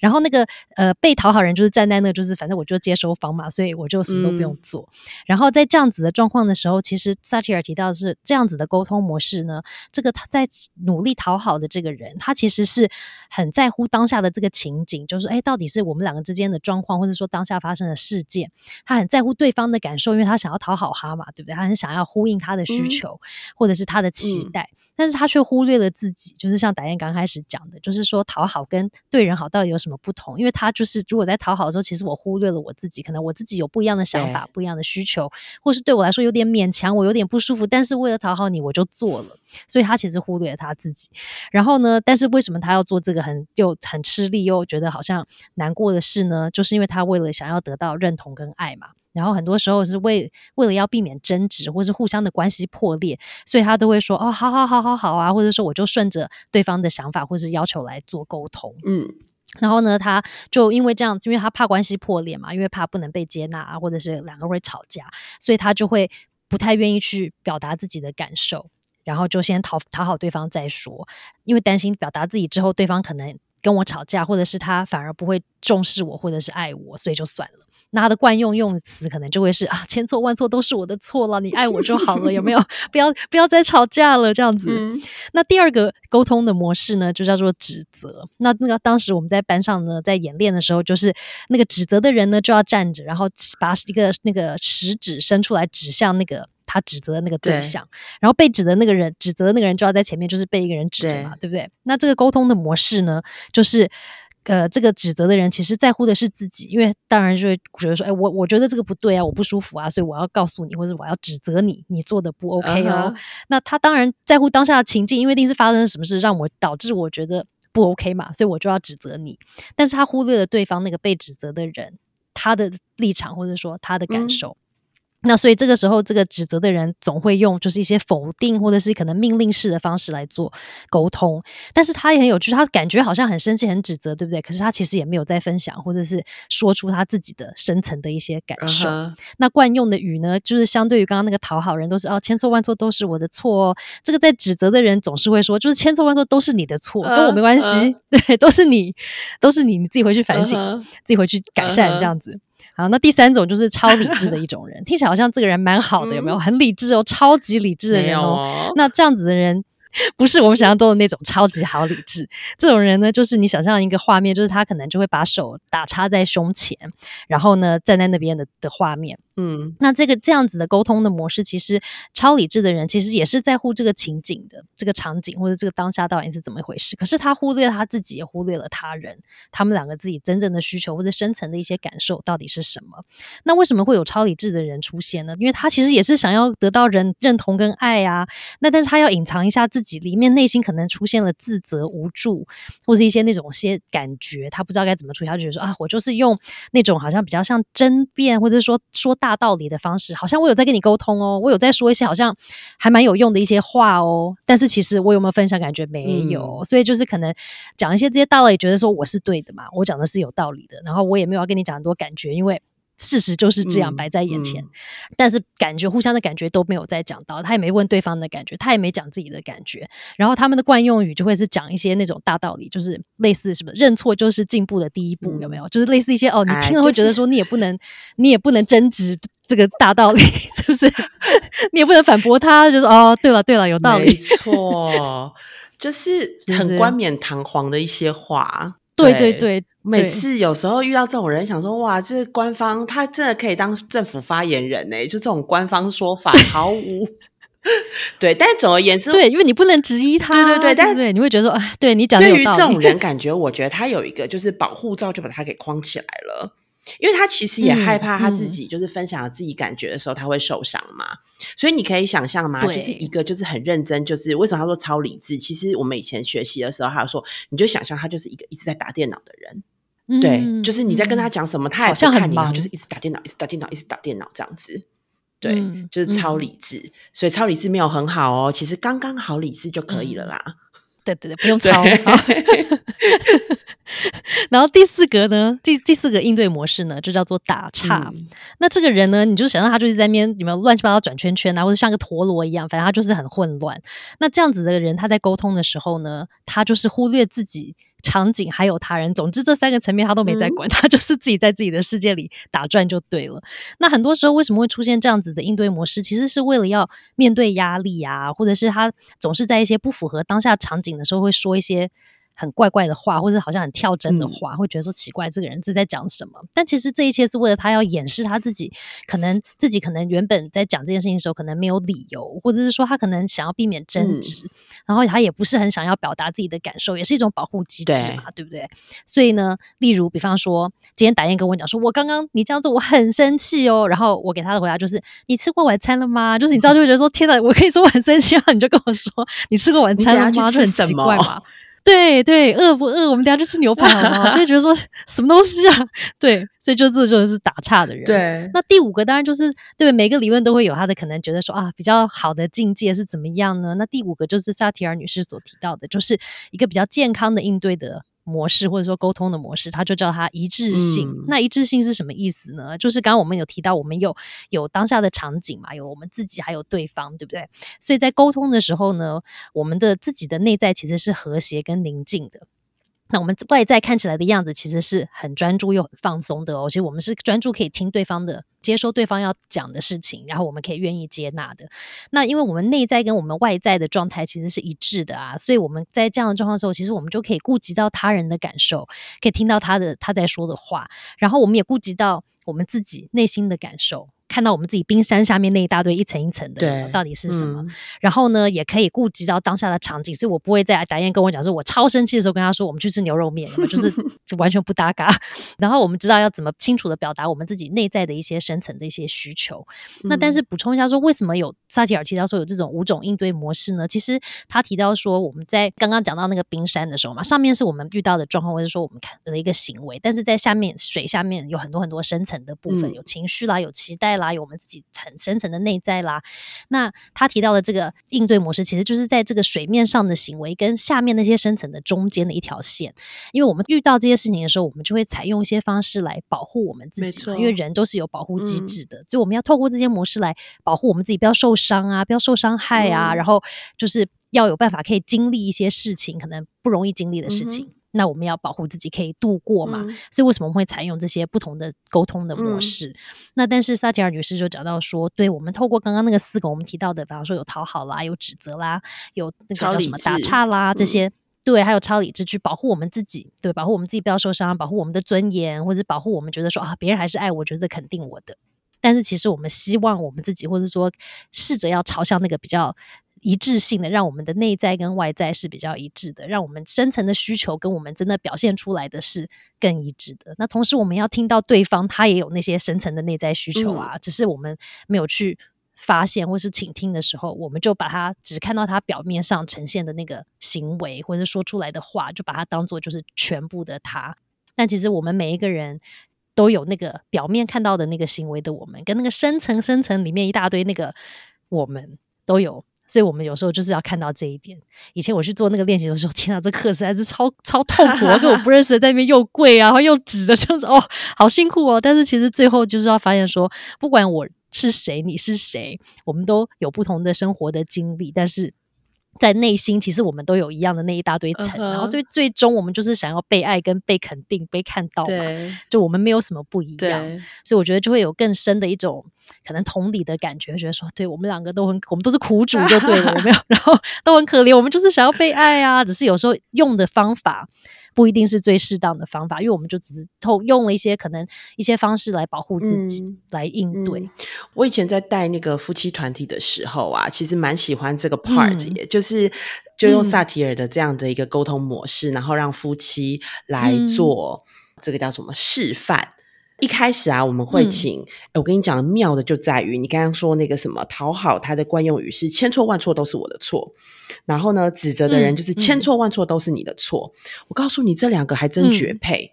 然后那个呃被讨好人就是站在那，就是反正我就接收方嘛，所以我就什么都不用嗯做。然后在这样子的状况的时候，其实萨提尔提到的是这样子的沟通模式呢，这个他在努力讨好的这个人，他其实是很在乎当下的这个情景，就是哎，到底是我们两个之间的状况，或者说当下发生的事件，他很在乎对方的感受，因为他想要讨好他嘛，对不对？他很想要呼应他的需嗯求，或者是他的期嗯待。但是他却忽略了自己，就是像达燕刚开始讲的，就是说讨好跟对人好到底有什么不同？因为他就是如果在讨好的时候，其实我忽略了我自己，可能我自己有不一样的想法、不一样的需求，或是对我来说有点勉强，我有点不舒服，但是为了讨好你，我就做了，所以他其实忽略了他自己。然后呢，但是为什么他要做这个很又很吃力又觉得好像难过的事呢？就是因为他为了想要得到认同跟爱嘛。然后很多时候是为为了要避免争执或是互相的关系破裂，所以他都会说哦，好好好好好啊，或者说我就顺着对方的想法或是要求来做沟通。嗯然后呢，他就因为这样，因为他怕关系破裂嘛，因为怕不能被接纳啊，或者是两个会吵架，所以他就会不太愿意去表达自己的感受，然后就先讨讨好对方再说，因为担心表达自己之后，对方可能跟我吵架，或者是他反而不会重视我，或者是爱我，所以就算了。那他的惯用用词可能就会是啊，(laughs) 千错万错都是我的错了，你 (laughs) 爱我就好了，有没有？(laughs) 不要不要再吵架了，这样子。嗯那第二个沟通的模式呢，就叫做指责。那那个当时我们在班上呢，在演练的时候，就是那个指责的人呢就要站着，然后把一个那个食指伸出来指向那个他指责的那个对对象，然后被指的那个人指责的那个人就要在前面，就是被一个人指着嘛，对不对？那这个沟通的模式呢，就是。呃，这个指责的人其实在乎的是自己，因为当然就会觉得说，哎，我我觉得这个不对啊，我不舒服啊，所以我要告诉你，或者我要指责你，你做的不 OK 哦。那他当然在乎当下的情境，因为一定是发生了什么事让我导致我觉得不 OK 嘛，所以我就要指责你。但是他忽略了对方那个被指责的人他的立场，或者说他的感嗯受。那所以这个时候，这个指责的人总会用就是一些否定或者是可能命令式的方式来做沟通，但是他也很有趣，他感觉好像很生气、很指责，对不对？可是他其实也没有在分享或者是说出他自己的深层的一些感受。那惯用的语呢，就是相对于刚刚那个讨好人，都是哦，千错万错都是我的错哦。这个在指责的人总是会说，就是千错万错都是你的错，跟我没关系，(laughs) 对，都是你，都是你，你自己回去反省，自己回去改善这样子。好，那第三种就是超理智的一种人，(laughs) 听起来好像这个人蛮好的，有没有？很理智哦，超级理智的人哦。那这样子的人。不是我们想象中的那种超级好理智，这种人呢，就是你想象一个画面，就是他可能就会把手打插在胸前，然后呢站在那边的的画面。嗯，那这个这样子的沟通的模式，其实超理智的人其实也是在乎这个情景的这个场景或者这个当下到底是怎么一回事。可是他忽略他自己，也忽略了他人，他们两个自己真正的需求或者深层的一些感受到底是什么？那为什么会有超理智的人出现呢？因为他其实也是想要得到人认同跟爱啊。那但是他要隐藏一下自己里面内心可能出现了自责、无助，或是一些那种些感觉，他不知道该怎么处理。他就觉得说啊，我就是用那种好像比较像争辩，或者说说。大道理的方式，好像我有在跟你沟通哦，我有在说一些好像还蛮有用的一些话哦，但是其实我有没有分享，感觉没有，所以就是可能讲一些这些大道理，觉得说我是对的嘛，我讲的是有道理的，然后我也没有要跟你讲很多感觉，因为。事实就是这样摆在眼前，但是感觉互相的感觉都没有再讲到，他也没问对方的感觉，他也没讲自己的感觉，然后他们的惯用语就会是讲一些那种大道理，就是类似什么认错就是进步的第一步，有没有？就是类似一些哦，你听了会觉得说你也不能，你也不能争执这个大道理，(laughs) 是不是？(laughs) 你也不能反驳他，就是哦，对了对了，有道理，没错，(laughs) 就是很冠冕堂皇的一些话。对对对，每次有时候遇到这种人，想说哇，这官方他真的可以当政府发言人呢？就这种官方说法毫无 (laughs) 对，但总而言之，对，因为你不能质疑他，对对对，但对，你会觉得说，哎，对你讲的对于这种人，(laughs) 感觉我觉得他有一个就是保护罩，就把他给框起来了。因为他其实也害怕他自己就是分享了自己感觉的时候他会受伤嘛，所以你可以想象嘛，就是一个就是很认真，就是为什么他说超理智？其实我们以前学习的时候，他说你就想象他就是一个一直在打电脑的人，对，就是你在跟他讲什么，他也不看你，就是一直打电脑，一直打电脑，一直打电脑这样子，对，就是超理智。所以超理智没有很好哦，其实刚刚好理智就可以了啦。对对对，不用抄。(laughs) 然后第四个呢，第第四个应对模式呢，就叫做打岔。那这个人呢，你就想让他就是在那边里面乱七八糟转圈圈啊，或者像个陀螺一样，反正他就是很混乱。那这样子的人，他在沟通的时候呢，他就是忽略自己。场景还有他人，总之这三个层面他都没在管，他就是自己在自己的世界里打转就对了。那很多时候为什么会出现这样子的应对模式？其实是为了要面对压力啊，或者是他总是在一些不符合当下场景的时候会说一些。很怪怪的话，或者好像很跳针的话，会觉得说奇怪，这个人是在讲什么？但其实这一切是为了他要掩饰他自己，可能自己可能原本在讲这件事情的时候，可能没有理由，或者是说他可能想要避免争执，然后他也不是很想要表达自己的感受，也是一种保护机制嘛，对不对？所以呢，例如比方说，今天打燕跟我讲说，我刚刚你这样做，我很生气哦。然后我给他的回答就是，你吃过晚餐了吗？就是你知道就会觉得说，天哪，我可以说我很生气啊，你就跟我说，你吃过晚餐了吗？这很奇怪嘛。对对，饿不饿？我们等下去吃牛排好吗？就觉得说什么东西啊？(laughs) 对，所以就这就是打岔的人。对，那第五个当然就是对每个理论都会有他的可能，觉得说啊，比较好的境界是怎么样呢？那第五个就是萨提尔女士所提到的，就是一个比较健康的应对的。模式或者说沟通的模式，他就叫它一致性。那一致性是什么意思呢？就是刚刚我们有提到，我们有有当下的场景嘛，有我们自己，还有对方，对不对？所以在沟通的时候呢，我们的自己的内在其实是和谐跟宁静的。那我们外在看起来的样子，其实是很专注又很放松的哦。其实我们是专注可以听对方的，接收对方要讲的事情，然后我们可以愿意接纳的。那因为我们内在跟我们外在的状态其实是一致的啊，所以我们在这样的状况时候，其实我们就可以顾及到他人的感受，可以听到他的他在说的话，然后我们也顾及到我们自己内心的感受。看到我们自己冰山下面那一大堆一层一层的，到底是什么？然后呢，也可以顾及到当下的场景，所以我不会在达燕跟我讲说，我超生气的时候跟他说，我们去吃牛肉面，就是 (laughs) 就完全不搭嘎。(laughs) 然后我们知道要怎么清楚的表达我们自己内在的一些深层的一些需求。那但是补充一下说，为什么有萨提尔提到说有这种五种应对模式呢？其实他提到说，我们在刚刚讲到那个冰山的时候嘛，上面是我们遇到的状况，或者说我们看的一个行为，但是在下面水下面有很多很多深层的部分，有情绪啦，有期待啦。啦，有我们自己很深层的内在啦。那他提到的这个应对模式，其实就是在这个水面上的行为跟下面那些深层的中间的一条线。因为我们遇到这些事情的时候，我们就会采用一些方式来保护我们自己，因为人都是有保护机制的，所以我们要透过这些模式来保护我们自己，不要受伤啊，不要受伤害啊，然后就是要有办法可以经历一些事情，可能不容易经历的事情。那我们要保护自己，可以度过嘛？所以为什么我们会采用这些不同的沟通的模式？那但是萨提尔女士就讲到说，对我们透过刚刚那个四个我们提到的，比方说有讨好啦，有指责啦，有那个叫什么打岔啦，这些对，还有超理智去保护我们自己，对，保护我们自己不要受伤，保护我们的尊严，或者保护我们觉得说啊，别人还是爱我，觉得肯定我的。但是其实我们希望我们自己，或者说试着要朝向那个比较。一致性的，让我们的内在跟外在是比较一致的，让我们深层的需求跟我们真的表现出来的是更一致的。那同时，我们要听到对方他也有那些深层的内在需求啊，只是我们没有去发现或是倾听的时候，我们就把它只看到他表面上呈现的那个行为或者说出来的话，就把它当做就是全部的他。但其实我们每一个人都有那个表面看到的那个行为的我们，跟那个深层深层里面一大堆那个我们都有。所以我们有时候就是要看到这一点。以前我去做那个练习的时候，天啊，这课实在是超超痛苦，跟我不认识的在那边又跪啊，然后又指的，就是哦，好辛苦哦。但是其实最后就是要发现说，不管我是谁，你是谁，我们都有不同的生活的经历，但是。在内心，其实我们都有一样的那一大堆层，然后最最终我们就是想要被爱、跟被肯定、被看到嘛。就我们没有什么不一样，所以我觉得就会有更深的一种可能同理的感觉，觉得说，对我们两个都很，我们都是苦主就对了，没有 (laughs) 然后都很可怜，我们就是想要被爱啊，只是有时候用的方法。不一定是最适当的方法，因为我们就只是透用了一些可能一些方式来保护自己，来应对。我以前在带那个夫妻团体的时候啊，其实蛮喜欢这个 part，也就是就用萨提尔的这样的一个沟通模式，然后让夫妻来做这个叫什么示范。一开始啊，我们会请。我跟你讲，妙的就在于你刚刚说那个什么讨好，他的惯用语是千错万错都是我的错。然后呢，指责的人就是千错万错都是你的错。我告诉你，这两个还真绝配。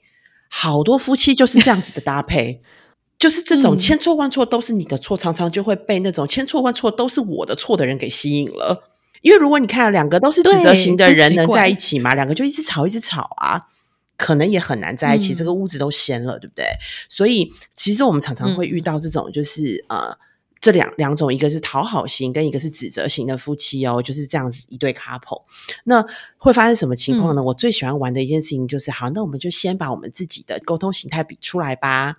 好多夫妻就是这样子的搭配，就是这种千错万错都是你的错，常常就会被那种千错万错都是我的错的人给吸引了。因为如果你看两个都是指责型的人能在一起吗？两个就一直吵，一直吵啊。可能也很难在一起，这个屋子都掀了，对不对？所以其实我们常常会遇到这种，就是呃，这两两种，一个是讨好型，跟一个是指责型的夫妻哦，就是这样子一对 couple。那会发生什么情况呢？我最喜欢玩的一件事情就是，好，那我们就先把我们自己的沟通形态比出来吧。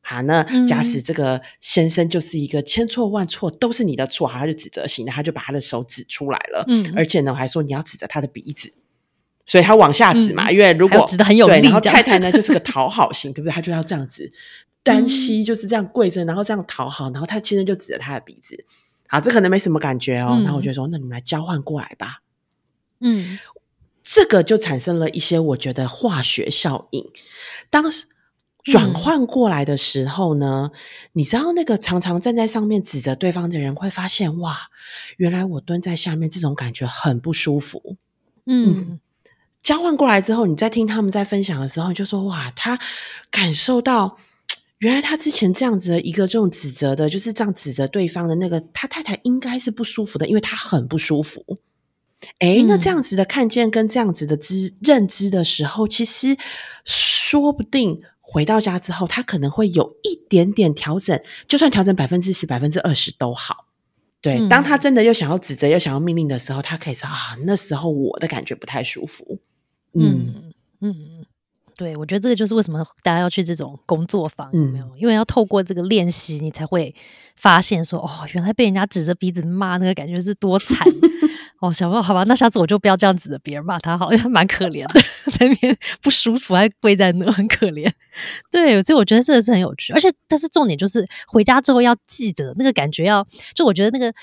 好，那假使这个先生就是一个千错万错都是你的错，好，他就指责型的，他就把他的手指出来了，嗯，而且呢，我还说你要指着他的鼻子。所以他往下指嘛，因为如果指的很有力，然后太太呢就是个讨好型，(laughs) 对不对？他就要这样子单膝就是这样跪着，然后这样讨好，然后他先生就指着他的鼻子。好，这可能没什么感觉哦。然后我就说，那你们来交换过来吧。嗯，这个就产生了一些我觉得化学效应。当时转换过来的时候呢，你知道那个常常站在上面指着对方的人会发现，哇，原来我蹲在下面这种感觉很不舒服。嗯。交换过来之后，你在听他们在分享的时候，你就说：“哇，他感受到原来他之前这样子的一个这种指责的，就是这样指责对方的那个他太太应该是不舒服的，因为他很不舒服。哎，那这样子的看见跟这样子的知认知的时候，其实说不定回到家之后，他可能会有一点点调整，就算调整百分之十、百分之二十都好。对，当他真的又想要指责、又想要命令的时候，他可以说：啊，那时候我的感觉不太舒服。”嗯嗯对，我觉得这个就是为什么大家要去这种工作坊，有没有？因为要透过这个练习，你才会发现说，哦，原来被人家指着鼻子骂，那个感觉是多惨 (laughs) 哦。想说好吧，那下次我就不要这样指着别人骂他，好像蛮可怜的，(laughs) 在那边不舒服，还跪在那，很可怜。对，所以我觉得这个是很有趣，而且但是重点就是回家之后要记得那个感觉，要就我觉得那个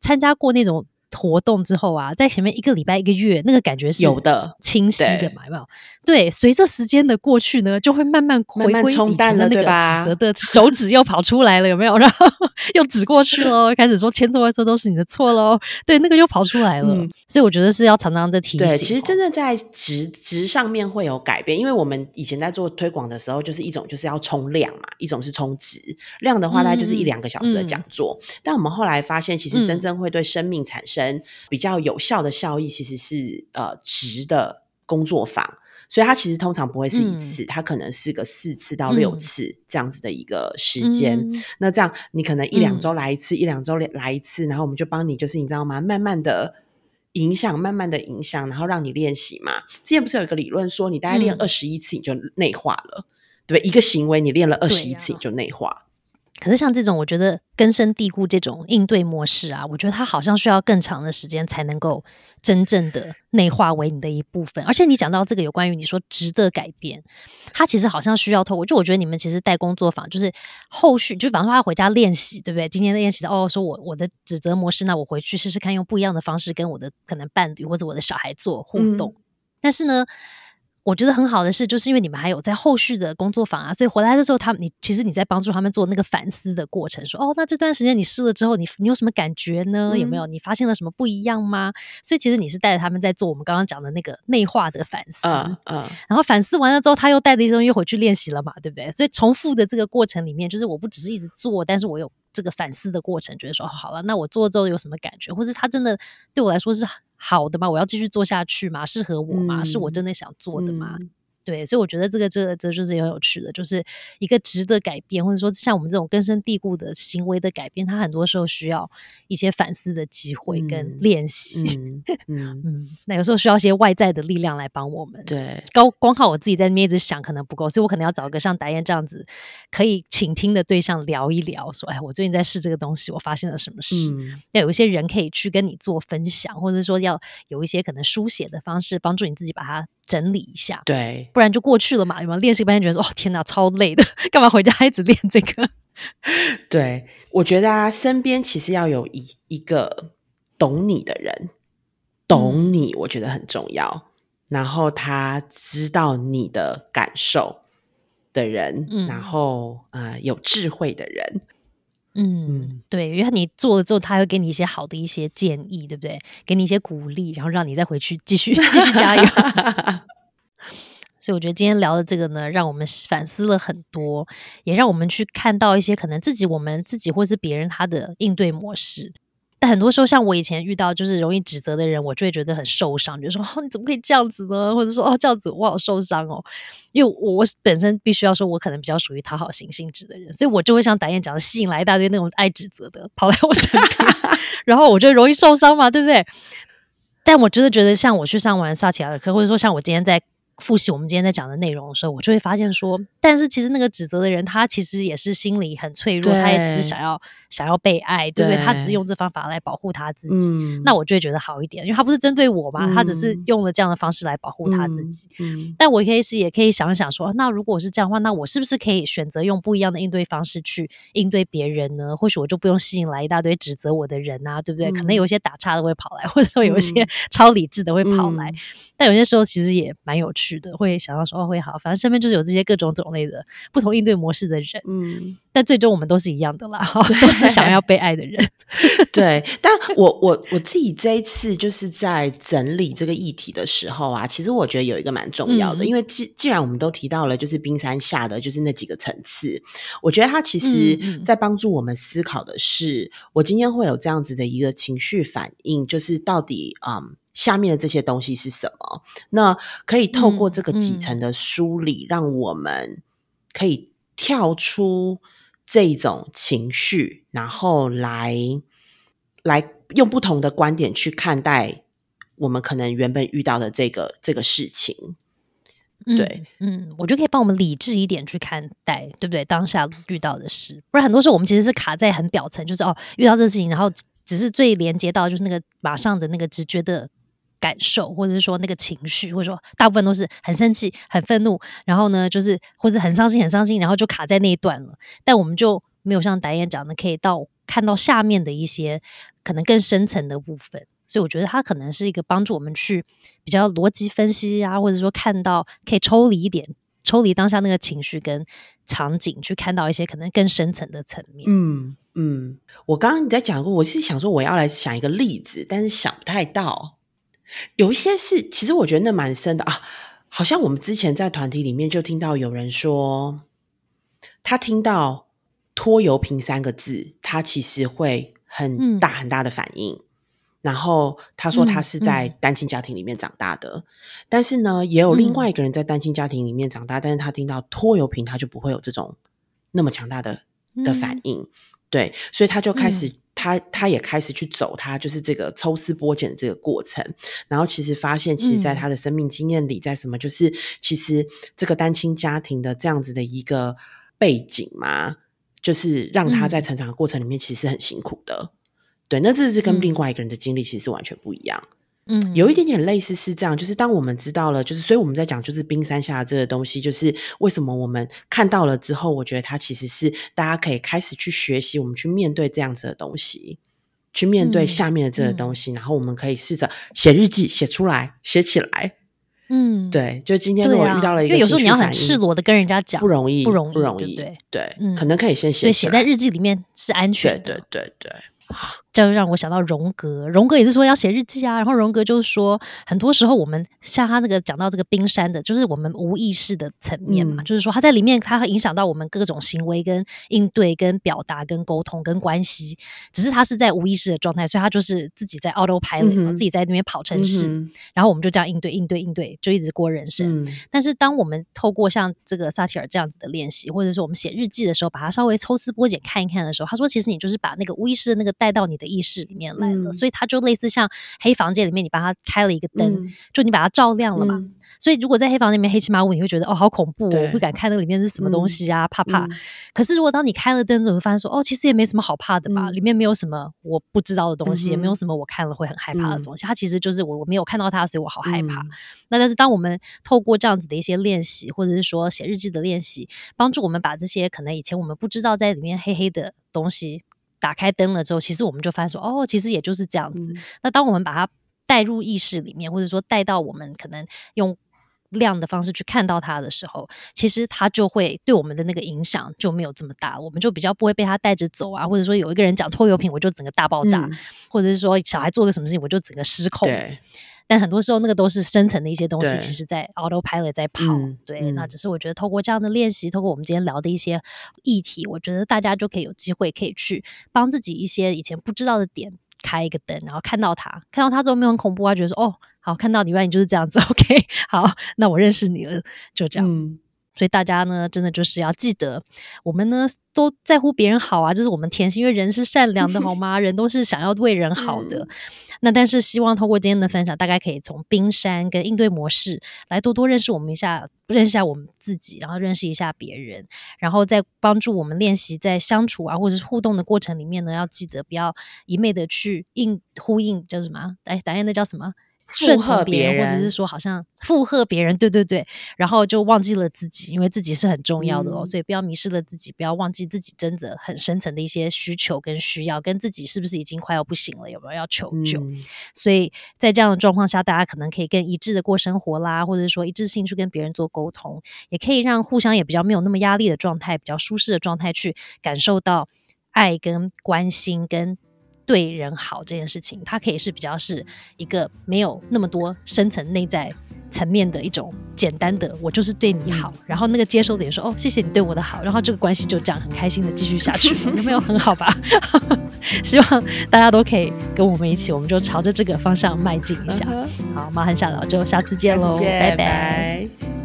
参加过那种。活动之后啊，在前面一个礼拜、一个月，那个感觉是有的清晰的有没有？对，随着时间的过去呢，就会慢慢回归以前的那个指责的 (laughs) 手指又跑出来了，有没有？(laughs) 然后又指过去喽，开始说千错万错都是你的错喽，(laughs) 对，那个又跑出来了。嗯所以我觉得是要常常的提醒对，哦。其实真的在值值上面会有改变，因为我们以前在做推广的时候，就是一种就是要冲量嘛，一种是冲值。量的话，大概就是一嗯两个小时的讲座。但我们后来发现，其实真正会对生命产生比较有效的效益，其实是呃值的工作坊。所以它其实通常不会是一次，它可能是个四次到六嗯次这样子的一个时间。嗯那这样你可能一两嗯周来一次，一两周来一次，然后我们就帮你，就是你知道吗？慢慢的影响，慢慢的影响，然后让你练习嘛。之前不是有一个理论说，你大概练嗯二十一次你就内化了，对不对？一个行为你练了二十一次你就内化。可是像这种，我觉得根深蒂固这种应对模式啊，我觉得它好像需要更长的时间才能够真正的内化为你的一部分。而且你讲到这个有关于你说值得改变，它其实好像需要透过，就我觉得你们其实带工作坊，就是后续就比方说他回家练习，对不对？今天练习的哦，说我我的指责模式，那我回去试试看，用不一样的方式跟我的可能伴侣或者我的小孩做互动。但是呢，我觉得很好的是，就是因为你们还有在后续的工作坊啊，所以回来的时候，他们你其实你在帮助他们做那个反思的过程，说哦，那这段时间你试了之后，你你有什么感觉呢？有没有你发现了什么不一样吗？所以其实你是带着他们在做我们刚刚讲的那个内化的反思，嗯嗯，然后反思完了之后，他又带着一些东西回去练习了嘛，对不对？所以重复的这个过程里面，就是我不只是一直做，但是我有这个反思的过程，觉得说、哦好了，那我做了之后有什么感觉，或是他真的对我来说是好的吗？我要继续做下去吗？适合我吗？是我真的想做的吗？嗯对，所以我觉得这个这个这就是很有趣的，就是一个值得改变，或者说像我们这种根深蒂固的行为的改变，它很多时候需要一些反思的机会跟嗯练习。嗯嗯，(laughs) 嗯，那有时候需要一些外在的力量来帮我们。对，高光靠我自己在那边一直想可能不够，所以我可能要找一个像达燕这样子可以倾听的对象聊一聊，说，哎，我最近在试这个东西，我发现了什么事。嗯要有一些人可以去跟你做分享，或者说要有一些可能书写的方式，帮助你自己把它整理一下，对。不然就过去了嘛。有没有练习半天觉得说，哦天哪，超累的，(laughs) 干嘛回家一直练这个？(laughs) 对，我觉得啊，身边其实要有一一个懂你的人，懂你，我觉得很重要。然后他知道你的感受的人，嗯然后呃有智慧的人，嗯，对，因为你做了之后，他会给你一些好的一些建议，对不对？给你一些鼓励，然后让你再回去继续继续加油。(laughs) 所以我觉得今天聊的这个呢，让我们反思了很多，也让我们去看到一些可能自己、我们自己或是别人他的应对模式。但很多时候，像我以前遇到就是容易指责的人，我就会觉得很受伤，比如说哦，你怎么可以这样子呢？或者说哦，这样子我好受伤哦。因为我我本身必须要说，我可能比较属于讨好型性质的人，所以我就会像导演讲的，吸引来一大堆那种爱指责的跑来我身边，(laughs) 然后我就容易受伤嘛，对不对？但我真的觉得，像我去上完萨提尔课，或者说像我今天在复习我们今天在讲的内容的时候，我就会发现说，但是其实那个指责的人，他其实也是心里很脆弱，他也只是想要想要被爱，对不对？对他只是用这方法来保护他自己。嗯那我就会觉得好一点，因为他不是针对我嘛，他只是嗯用了这样的方式来保护他自己。嗯，但我可以是也可以想想说，那如果是这样的话，那我是不是可以选择用不一样的应对方式去应对别人呢？或许我就不用吸引来一大堆指责我的人啊，对不对？可能嗯有一些打岔的会跑来，或者说有一些嗯超理智的会跑来。嗯但有些时候其实也蛮有趣的，会想到说哦会好，反正身边就是有这些各种种类的不同应对模式的人，嗯，但最终我们都是一样的啦，(laughs) 都是想要被爱的人。(laughs) 对，但我我我自己这一次就是在整理这个议题的时候啊，其实我觉得有一个蛮重要的，嗯因为既既然我们都提到了，就是冰山下的就是那几个层次，我觉得它其实在帮助我们思考的是，我今天会有这样子的一个情绪反应，就是到底嗯。下面的这些东西是什么？那可以透过嗯这个几嗯层的梳理，让我们可以跳出这种情绪，然后来来用不同的观点去看待我们可能原本遇到的这个这个事情。对嗯，嗯，我觉得可以帮我们理智一点去看待，对不对？当下遇到的事，不然很多时候我们其实是卡在很表层，就是哦，遇到这事情，然后只是最连接到就是那个马上的那个直觉的感受，或者是说那个情绪，或者说大部分都是很生气、很愤怒，然后呢，就是或者很伤心、很伤心，然后就卡在那一段了。但我们就没有像导演讲的，可以到看到下面的一些可能更深层的部分。所以我觉得它可能是一个帮助我们去比较逻辑分析啊，或者说看到可以抽离一点，抽离当下那个情绪跟场景，去看到一些可能更深层的层面。嗯嗯，我刚刚你在讲过，我是想说我要来想一个例子，但是想不太到。有一些是，其实我觉得那蛮深的啊。好像我们之前在团体里面就听到有人说，他听到“拖油瓶”三个字，他其实会很大很大的反应。然后他说他是在单亲家庭里面长大的，但是呢，也有另外一个人在单亲家庭里面长大，但是他听到“拖油瓶”，他就不会有这种那么强大的的反应。对，所以他就开始。他他也开始去走，他就是这个抽丝剥茧的这个过程，然后其实发现，其实在他的生命经验里，在什么就是其实这个单亲家庭的这样子的一个背景嘛，就是让他在成长的过程里面其实很辛苦的。对，那这是跟另外一个人的经历其实完全不一样。嗯，有一点点类似是这样，就是当我们知道了，就是所以我们在讲就是冰山下这个东西，就是为什么我们看到了之后，我觉得它其实是大家可以开始去学习，我们去面对这样子的东西，去面对下面的这个东西，然后我们可以试着写日记，写出来，写起来。嗯，对，就今天如果遇到了一个，因为有时候你要很赤裸的跟人家讲，不容易，不容易，不容易，对对，可能可以先写，所以写在日记里面是安全的，对对对。这就让我想到荣格，荣格也是说要写日记啊。然后荣格就是说，很多时候我们像他那个讲到这个冰山的，就是我们无意识的层面嘛，就是说他在里面，他会影响到我们各种行为、跟应对、跟表达、跟沟通、跟关系。只是他是在无意识的状态，所以他就是自己在 auto pilot，自己在那边跑城市，然后我们就这样应对、应对、应对，就一直过人生。但是当我们透过像这个萨提尔这样子的练习，或者是我们写日记的时候，把它稍微抽丝剥茧看一看的时候，他说，其实你就是把那个无意识的那个带到你。的意识里面来了，所以它就类似像黑房间里面，你帮它开了一个灯，就你把它照亮了嘛。所以如果在黑房间里面黑漆麻乌，你会觉得哦好恐怖，我不敢看那个里面是什么东西啊，怕怕。可是如果当你开了灯之后，会发现说哦，其实也没什么好怕的吧，里面没有什么我不知道的东西，也没有什么我看了会很害怕的东西。它其实就是我我没有看到它，所以我好害怕。那但是当我们透过这样子的一些练习，或者是说写日记的练习，帮助我们把这些可能以前我们不知道在里面黑黑的东西。打开灯了之后，其实我们就发现说，哦，其实也就是这样子。那当我们把它带入意识里面，或者说带到我们可能用亮的方式去看到它的时候，其实它就会对我们的那个影响就没有这么大。我们就比较不会被它带着走啊，或者说有一个人讲拖油瓶，我就整个大爆炸，或者是说小孩做个什么事情，我就整个失控。但很多时候，那个都是深层的一些东西，其实在 autopilot 在跑。对，那只是我觉得透过这样的练习，透过我们今天聊的一些议题，我觉得大家就可以有机会可以去帮自己一些以前不知道的点开一个灯，然后看到它，看到它之后没有很恐怖啊，觉得说哦，好，看到你，原来你就是这样子。(laughs) OK，好，那我认识你了，就这样。所以大家呢，真的就是要记得，我们呢都在乎别人好啊，这是我们天性，因为人是善良的，好吗？人都是想要为人好的。那但是希望通过今天的分享，大家可以从冰山跟应对模式来多多认识我们一下，认识一下我们自己，然后认识一下别人，然后再帮助我们练习在相处啊或者是互动的过程里面呢，要记得不要一昧的去应呼应，叫什么？哎，打下那叫什么？顺从别人，或者是说好像附和别人，对对对，然后就忘记了自己，因为自己是很重要的哦，所以不要迷失了自己，不要忘记自己真的很深层的一些需求跟需要，跟自己是不是已经快要不行了，有没有要求救？所以在这样的状况下，大家可能可以更一致的过生活啦，或者说一致性去跟别人做沟通，也可以让互相也比较没有那么压力的状态，比较舒适的状态去感受到爱跟关心跟。对人好这件事情，它可以是比较是一个没有那么多深层内在层面的一种简单的，我就是对你好，然后那个接收的也说哦，谢谢你对我的好，然后这个关系就这样很开心的继续下去，有没有很好吧？(laughs) 希望大家都可以跟我们一起，我们就朝着这个方向迈进一下。好，麻烦下老就下次见喽，拜拜。